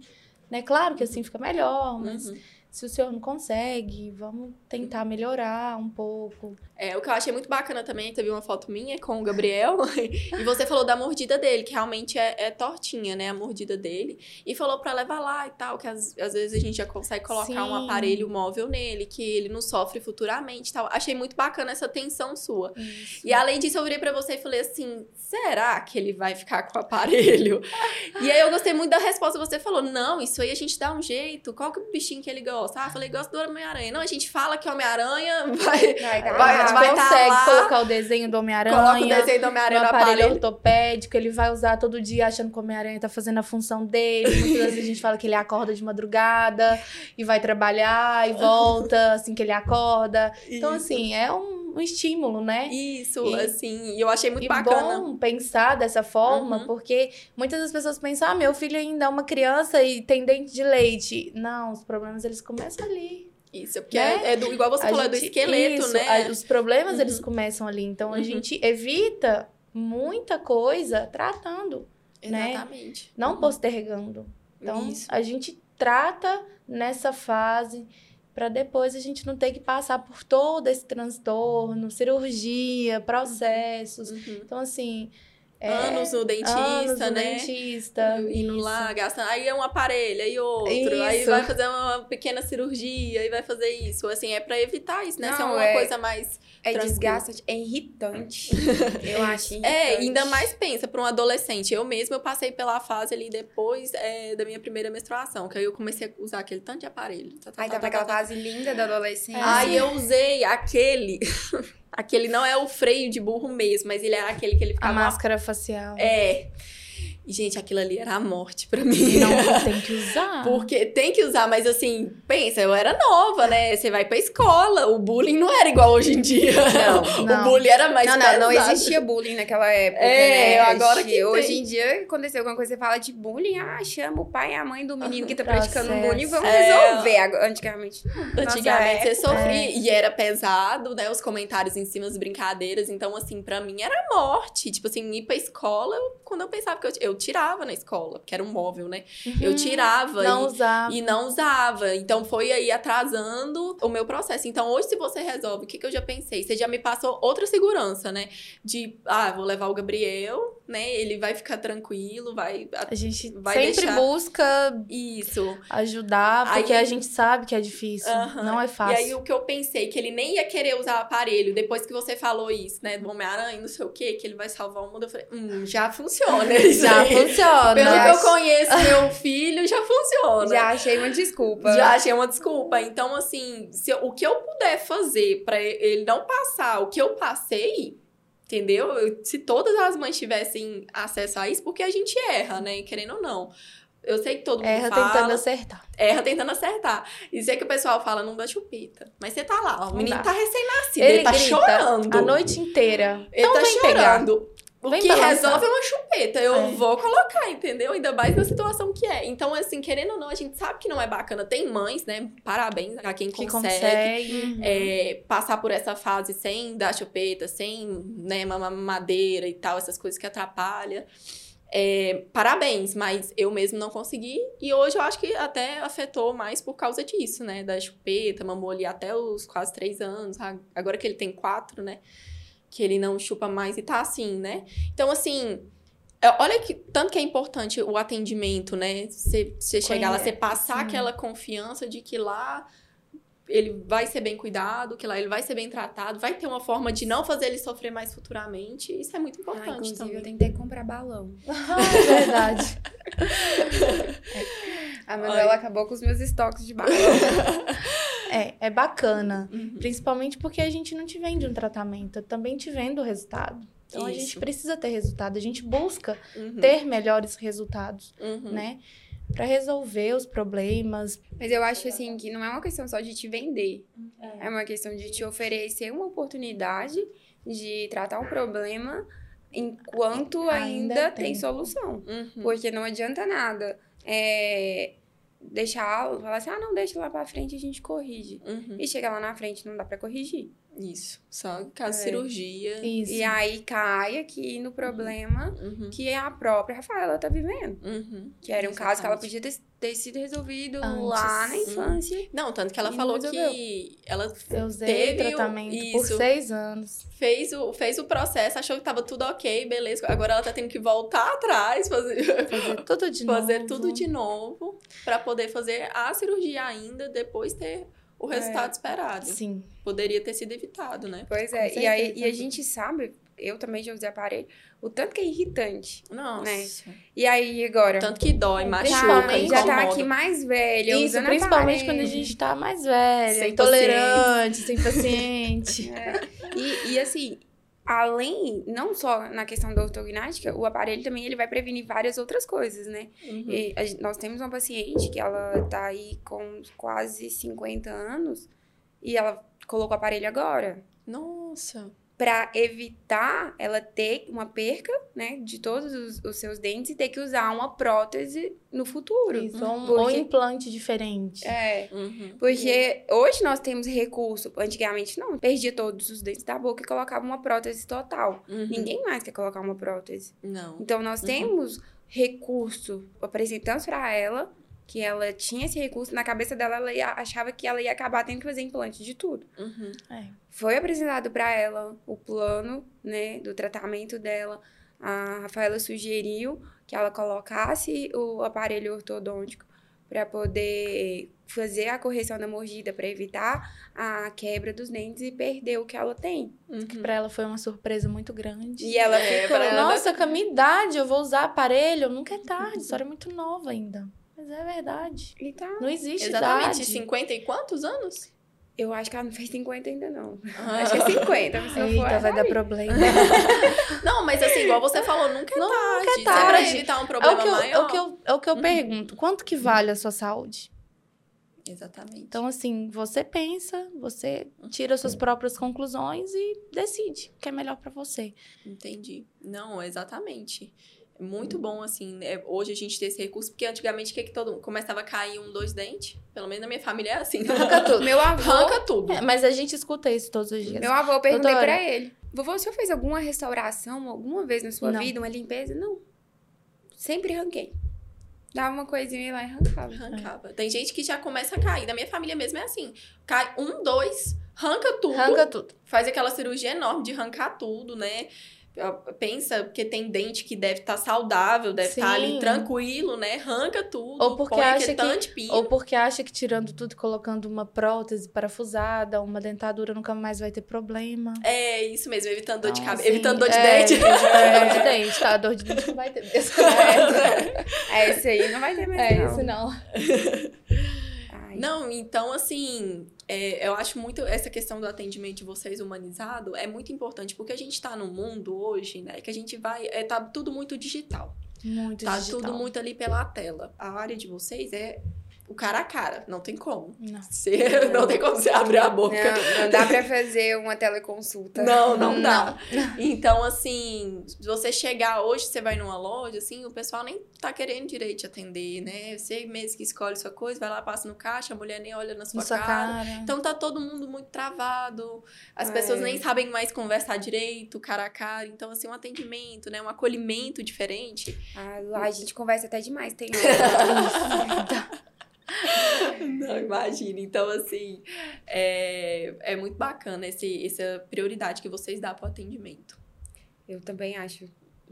C: Né? Claro que assim fica melhor, mas
A: Uhum.
C: Se o senhor não consegue, vamos tentar melhorar um pouco.
A: É, o que eu achei muito bacana também, teve uma foto minha com o Gabriel, (laughs) e você falou da mordida dele, que realmente é, é tortinha, né, a mordida dele, e falou pra levar lá e tal, que às, às vezes a gente já consegue colocar um
C: Sim.
A: aparelho móvel nele, que ele não sofre futuramente e tal. Achei muito bacana essa atenção sua. E além disso, eu virei pra você e falei assim, será que ele vai ficar com o aparelho? (laughs) e aí eu gostei muito da resposta, você falou, não, isso aí a gente dá um jeito, qual que é o bichinho que ele gosta? Ah, eu falei, gosto do Homem-Aranha. Não, a gente fala que o Homem-Aranha (laughs) vai...
B: Vai,
C: A
A: Vai-
C: gente
A: vai tá
C: consegue
A: lá,
C: colocar o desenho do Homem-Aranha.
A: Coloca o desenho do
C: no
A: Homem-Aranha no
C: aparelho,
A: aparelho.
C: ortopédico, ele vai usar todo dia achando que o Homem-Aranha tá fazendo a função dele. Muitas vezes a gente fala que ele acorda de madrugada e vai trabalhar e volta assim que ele acorda. Então,
A: Isso.
C: assim, é um, um estímulo, né?
A: Isso,
C: E-
A: assim, e eu achei muito
C: e
A: bacana.
C: bom pensar dessa forma,
A: Uhum.
C: porque muitas das pessoas pensam, ah, meu filho ainda é uma criança e tem dente de leite. Não, os problemas eles começam ali.
A: Isso, porque
C: Né?
A: é, é do, igual você
C: A
A: falou, é do
C: gente-
A: esqueleto,
C: isso,
A: né?
C: a- os problemas, eles
A: Uhum.
C: começam ali. Então, a
A: Uhum.
C: gente evita muita coisa tratando, né?
A: Exatamente.
C: não
A: Uhum.
C: postergando. Então,
A: Isso.
C: a gente trata nessa fase para depois a gente não ter que passar por todo esse transtorno, cirurgia, processos.
A: Uhum.
C: Então, assim... é,
A: Anos no dentista,
C: anos no
A: né?
C: dentista.
A: Indo
C: isso.
A: lá, gastando. Aí é um aparelho, aí outro. Aí
C: Isso.
A: vai fazer uma pequena cirurgia, aí vai fazer isso. Assim, é pra evitar isso, né?
B: Não,
A: uma
B: é-
A: coisa mais.
B: É
A: Tranquilo.
B: desgastante, é irritante. (laughs) Eu acho irritante.
A: É, ainda mais pensa pra um adolescente. Eu mesma eu passei pela fase ali depois é, da minha primeira menstruação, que aí eu comecei a usar aquele tanto de aparelho. Tá, tá,
B: Aí
A: tá,
B: tava
A: tá,
B: aquela
A: tá, tá.
B: fase linda da adolescência.
A: Aí eu usei aquele. (laughs) aquele não é o freio de burro mesmo, mas ele era aquele que ele
C: A
A: ficava.
C: máscara facial.
A: É. E, gente, aquilo ali era a morte pra mim.
C: Não (laughs) tem que usar.
A: Porque tem que usar, mas assim, pensa, eu era nova, né? Você vai pra escola. O bullying não era igual hoje em dia.
B: Não, (laughs)
C: não.
A: O bullying era mais
B: não, não, não existia bullying naquela época.
A: É,
B: né?
A: agora que
B: Hoje
A: tem.
B: em dia, aconteceu alguma coisa, você fala de bullying, ah, chama o pai e a mãe do menino que tá
C: Processo.
B: praticando bullying, vamos
A: É.
B: resolver. Antigamente.
A: Antigamente você sofria e era pesado, né? Os comentários em cima, as brincadeiras. Então, assim, pra mim era morte. Tipo assim, ir pra escola, quando eu pensava que eu, eu tirava na escola, porque era um móvel, né? Eu
C: Uhum.
A: tirava.
C: Não
A: e,
C: usar.
A: E não usava. Então foi aí atrasando o meu processo. Então hoje, se você resolve, o que, que eu já pensei? Você já me passou outra segurança, né? De, ah, vou levar o Gabriel, né? Ele vai ficar tranquilo, vai.
C: A gente
A: Vai
C: sempre
A: deixar-
C: busca
A: Isso.
C: ajudar, porque
A: Aí-
C: a gente sabe que é difícil.
A: Aham.
C: Não é
A: E
C: fácil.
A: aí o que eu pensei, que ele nem ia querer usar aparelho, depois que você falou isso, né? Do Homem-Aranha, não sei o quê, que ele vai salvar o mundo, eu falei, hum, já funciona. (laughs)
C: Já. Funciona.
A: Pelo
B: Já
A: que eu conheço meu (laughs) filho, já funciona.
B: Já achei uma desculpa.
A: Já achei uma desculpa. Então, assim, se eu- o que eu puder fazer pra ele não passar o que eu passei, entendeu? Eu- se todas as mães tivessem acesso a isso, porque a gente erra, né? Querendo ou não. Eu sei que todo mundo
C: Erra
A: fala,
C: tentando acertar.
A: erra tentando acertar. E sei que o pessoal fala, não dá chupeta. Mas você tá lá, ó, o menino tá recém-nascido, ele, tá
C: grita
A: chorando.
C: a noite inteira.
A: Ele
C: Então
A: tá
C: vem pegar.
A: O que resolve é uma chupeta. Eu
C: É.
A: vou colocar, entendeu? Ainda mais na situação que é. Então, assim, querendo ou não, a gente sabe que não é bacana. Tem mães, né? Parabéns a quem
C: Que
A: consegue.
C: consegue.
A: é, passar por essa fase sem dar chupeta, sem né, mamar madeira e tal, essas coisas que atrapalham. É, parabéns, mas eu mesmo não consegui. E hoje eu acho que até afetou mais por causa disso, né? Da chupeta, mamou ali até os quase três anos. Agora que ele tem quatro, né? Que ele não chupa mais e tá assim, né? Então, assim, É, olha que tanto que é importante o atendimento, né? Você, você chegar lá, você passar
C: sim.
A: aquela confiança de que lá ele vai ser bem cuidado, que lá ele vai ser bem tratado, vai ter uma forma de não fazer ele sofrer mais futuramente. Isso é muito
B: Ah,
A: importante
B: inclusive,
A: também.
B: eu tentei comprar balão.
C: Ah, (laughs) (laughs) é verdade. (laughs)
B: A Manuela acabou com os meus estoques de balão.
C: É, é bacana.
A: Uhum.
C: Principalmente porque a gente não te vende um tratamento, eu também te vendo o resultado. Então a gente
A: Isso.
C: precisa ter resultado, a gente busca
A: Uhum.
C: ter melhores resultados,
A: Uhum.
C: né? Pra resolver os problemas.
B: Mas eu acho assim que não é uma questão só de te vender. É uma questão de te oferecer uma oportunidade de tratar um problema enquanto ainda,
C: Ainda
B: tem.
C: tem.
B: solução.
A: Uhum.
B: Porque não adianta nada é, deixar, falar assim, ah, não, deixa lá pra frente a gente corrige.
A: Uhum.
B: E chegar lá na frente não dá pra corrigir.
A: Isso. Só em caso de
B: É.
A: cirurgia.
C: Isso.
B: E aí cai aqui no problema
A: Uhum.
B: que a própria Rafaela tá vivendo.
A: Uhum.
B: Que era um caso que ela
A: Exatamente.
B: podia ter, ter sido resolvido
C: Antes.
B: lá na infância.
A: Não, tanto que ela
B: E
A: falou que ela
C: Eu usei
A: teve o-
C: tratamento por
A: isso.
C: seis anos.
A: fez o, fez o processo, achou que tava tudo ok, beleza. Agora ela tá tendo que voltar atrás, fazer,
C: Fazer tudo de (laughs) novo.
A: fazer tudo de novo, pra poder fazer a cirurgia ainda, depois ter o resultado esperado.
C: Sim.
A: Poderia ter sido evitado, né?
B: Pois é, e, aí, e a gente sabe, eu também já usei aparelho, o tanto que é irritante.
A: Nossa.
B: E aí agora?
A: Tanto que dói, machuca,
B: já tá aqui mais velha,
C: Isso,
B: usando
C: principalmente
B: aparelho.
C: quando a gente tá mais velha,
A: Sem
C: intolerante, sem paciente. (laughs)
B: É. E, e assim, além, não só na questão da ortognática, o aparelho também ele vai prevenir várias outras coisas, né?
A: Uhum.
B: E a nós temos uma paciente que ela tá aí com quase 50 anos e ela colocou o aparelho agora.
A: Nossa.
B: Pra evitar ela ter uma perca, né, de todos os, os seus dentes e ter que usar uma prótese no futuro.
C: Isso, ou um,
B: Porque-
C: ou um implante diferente.
B: É.
A: Uhum.
B: Porque hoje nós temos recurso, antigamente não, perdia todos os dentes da boca e colocava uma prótese total.
A: Uhum.
B: Ninguém mais quer colocar uma prótese.
A: Não.
B: Então nós
A: Uhum.
B: temos recurso, apresentamos pra ela que ela tinha esse recurso, na cabeça dela ela ia- achava que ela ia acabar tendo que fazer implante de tudo.
A: Uhum.
C: É.
B: Foi apresentado pra ela o plano, né, do tratamento dela. A Rafaela sugeriu que ela colocasse o aparelho ortodôntico para poder fazer a correção da mordida, para evitar a quebra dos dentes e perder o que ela tem.
A: Uhum.
C: Pra ela foi uma surpresa muito grande.
B: E ela
A: É,
B: ficou.
A: ela-
C: Nossa, com a minha idade, eu vou usar aparelho. Nunca é tarde, a senhora é muito nova ainda. Mas é verdade.
B: E tá.
C: Não existe
A: Exatamente.
C: idade.
A: 50 e quantos anos?
B: Eu acho que ela não fez 50 ainda, não.
A: Ah.
B: Acho que é 50, mas se não for.
C: Eita,
B: ela
C: vai dar
B: aí.
C: problema. (laughs)
A: Não, mas assim, igual você falou, nunca é
C: Nunca é
A: tarde. Pra
C: tarde.
A: evitar um
C: É o
A: problema
C: que eu, é
A: maior.
C: o que eu, é o que eu pergunto. Quanto que vale a sua saúde?
A: Exatamente.
C: Então, assim, você pensa, você tira suas próprias conclusões e decide o que é melhor pra você.
A: Entendi. Não, exatamente. É Muito bom, assim, né? hoje a gente ter esse recurso, porque antigamente o que, que todo mundo começava a cair um, dois dentes? Pelo menos na minha família é assim.
C: Arranca tudo.
B: Meu avô,
A: Arranca tudo.
C: É, mas a gente escuta isso todos os dias.
B: meu avô, eu perguntei
C: Doutora.
B: pra ele: Vovô, o senhor fez alguma restauração alguma vez na sua
C: Não.
B: vida, uma limpeza? Não. Sempre arranquei. Dava uma coisinha lá e arrancava.
A: Arrancava. Tem gente que já começa a cair. Na minha família mesmo é assim. Cai um, dois, arranca tudo.
C: Arranca tudo.
A: Faz aquela cirurgia enorme de arrancar tudo, né? Pensa, porque tem dente que deve estar saudável, deve estar ali
C: Sim.
A: tranquilo, né? Arranca tudo.
C: Ou porque acha que-
A: de pino.
C: Ou porque acha que tirando tudo e colocando uma prótese parafusada, uma dentadura, nunca mais vai ter problema.
A: É isso mesmo, evitando dor de
C: Então,
A: cabeça.
C: assim,
A: Evitando dor de
C: é,
A: dente.
C: evitando (laughs) dor de dente, tá? Dor de dente não vai ter mesmo. (laughs)
B: É, esse aí não vai ter mais.
C: É
B: não.
C: não. (laughs)
B: Ai,
A: Não, então, assim, é, eu acho muito essa questão do atendimento de vocês humanizado é muito importante, porque a gente tá no mundo hoje, né, que a gente vai, é, tá tudo muito digital,
C: Muito
A: tá
C: digital.
A: tudo muito ali pela tela. A área de vocês é o cara a cara, não tem como.
C: Não.
A: Você, (laughs) não tem como você abrir a boca.
B: Não, não dá pra fazer uma teleconsulta.
A: Não, não dá. Então, assim, se você chegar hoje, você vai numa loja, assim, o pessoal nem tá querendo direito te atender, né? Você mesmo que escolhe sua coisa, vai lá, passa no caixa, a mulher nem olha na sua,
C: Na sua
A: cara.
C: cara.
A: Então tá todo mundo muito travado, as
B: É.
A: pessoas nem sabem mais conversar direito, cara a cara. Então, assim, um atendimento, né? Um acolhimento diferente.
B: Ah, lá a gente conversa até demais, tem (laughs) hora. (laughs)
A: Não, imagina. Então, assim, é, é muito bacana esse, essa prioridade que vocês dão pro atendimento.
B: Eu também acho.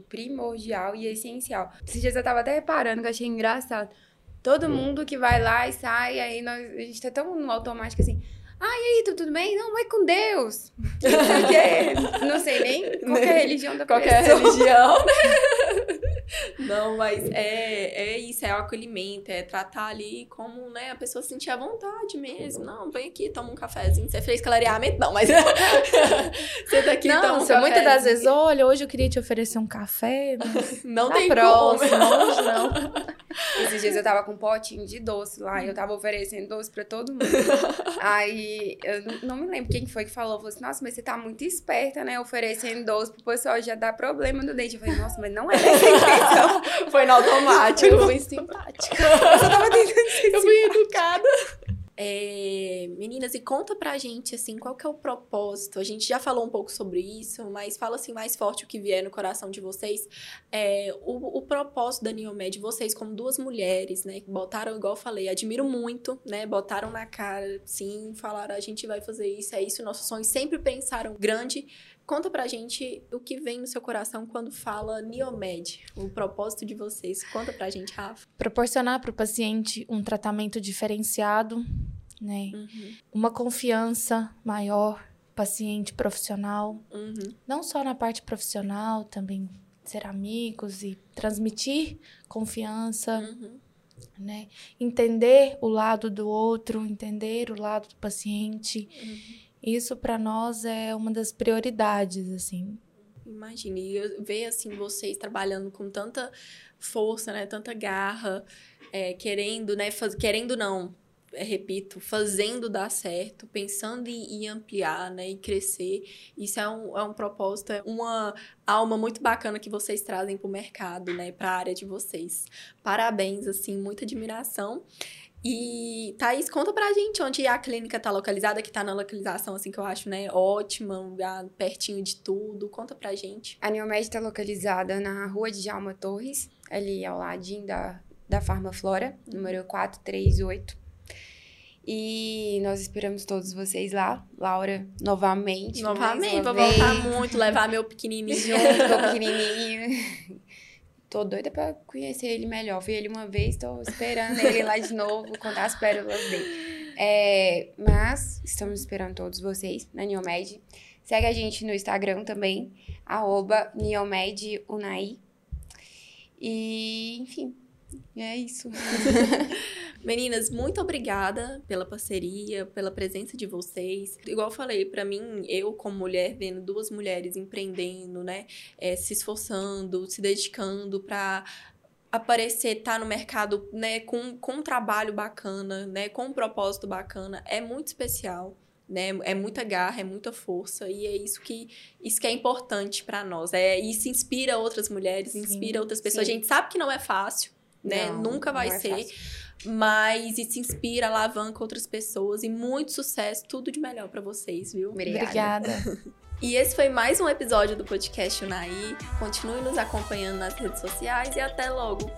B: primordial e essencial. Esses dias eu tava até reparando que eu achei engraçado. Todo mundo que vai lá e sai, aí nós, a gente tá tão no automático assim. Ah, e aí, tudo, tudo bem? Não, vai com Deus. (laughs) Não, não sei nem qual é religião da
A: Qualquer
B: pessoa.
A: religião. (laughs) (laughs) Não, mas é, é isso, é o acolhimento, é tratar ali como, né, a pessoa sentir à vontade mesmo. Não, vem aqui, toma um cafezinho. Você fez clareamento? Não, mas (laughs) você tá aqui, toma
C: Não,
A: um
C: você muitas das vezes, olha, hoje eu queria te oferecer um café, mas (laughs)
A: Não
C: na
A: tem
C: próxima,
A: como.
C: hoje não.
B: Esses dias eu tava com um potinho de doce lá e eu tava oferecendo doce pra todo mundo. Aí eu não- não me lembro quem foi que falou. Falou assim: Nossa, mas você tá muito esperta, né? Oferecendo doce pro pessoal já dá problema no dente. Eu falei: Nossa, mas não é essa intenção.
A: Foi no automático.
C: Eu fui simpática.
B: Eu só tava tentando ser
A: Eu fui educada. É, meninas, e conta pra gente, assim, qual que é o propósito? A gente já falou um pouco sobre isso, mas fala, assim, mais forte o que vier no coração de vocês. É, o, o propósito da Neomed, vocês como duas mulheres, né, que botaram, igual eu falei, admiro muito, né, botaram na cara, sim, falaram, a gente vai fazer isso, é isso, o nosso sonho, sempre pensaram grande. Conta pra gente o que vem no seu coração quando fala Neomed, o propósito de vocês. Conta pra gente, Rafa.
C: Proporcionar para o paciente um tratamento diferenciado, né?
A: Uhum,
C: Uma confiança maior, paciente profissional,
A: uhum,
C: não só na parte profissional, também ser amigos e transmitir confiança,
A: uhum.
C: né? Entender o lado do outro, entender o lado do paciente. Isso para nós é uma das prioridades, assim.
A: Imagine, ver assim vocês trabalhando com tanta força, né, tanta garra, é, querendo, né, faz, querendo não, é, repito, fazendo dar certo, pensando em, em ampliar, né, e crescer. Isso é um, é um propósito, é uma alma muito bacana que vocês trazem para o mercado, né, para a área de vocês. Parabéns, assim, muita admiração. E, Thaís, conta pra gente onde a clínica tá localizada, que tá na localização, assim, que eu acho, né, ótima, um lugar pertinho de tudo. Conta pra gente.
B: A Neomed tá localizada na rua de Jalma Torres, ali ao ladinho da, da Farmaflora, número 438. E nós esperamos todos vocês lá. Laura, novamente.
A: Novamente, vou
B: vez.
A: voltar muito, levar meu pequenininho. (laughs)
B: junto, tô pequenininho. Tô doida pra conhecer ele melhor. Vi ele uma vez, tô esperando ele lá de novo, contar as pérolas dele. É, mas estamos esperando todos vocês na Neomed. Segue a gente no Instagram também, arroba NeomedUnai. E, enfim, é isso. (laughs)
A: Meninas, muito obrigada pela parceria, pela presença de vocês. Igual eu falei, pra mim, eu como mulher, vendo duas mulheres empreendendo, né, é, se esforçando, se dedicando pra aparecer, estar no mercado, né, com, com um trabalho bacana, né, com um propósito bacana, é muito especial. Né? É muita garra, é muita força e é isso que isso que é importante pra nós. É isso inspira outras mulheres,
C: Sim,
A: inspira outras pessoas.
B: sim.
A: A gente sabe que não é fácil, né?
B: Não,
A: Nunca vai
B: é
A: ser
B: fácil.
A: mas isso inspira, alavanca outras pessoas e muito sucesso, tudo de melhor pra vocês, viu?
B: Obrigada.
C: Obrigada. (laughs)
A: E esse foi mais um episódio do podcast Unai. Continue nos acompanhando nas redes sociais e até logo.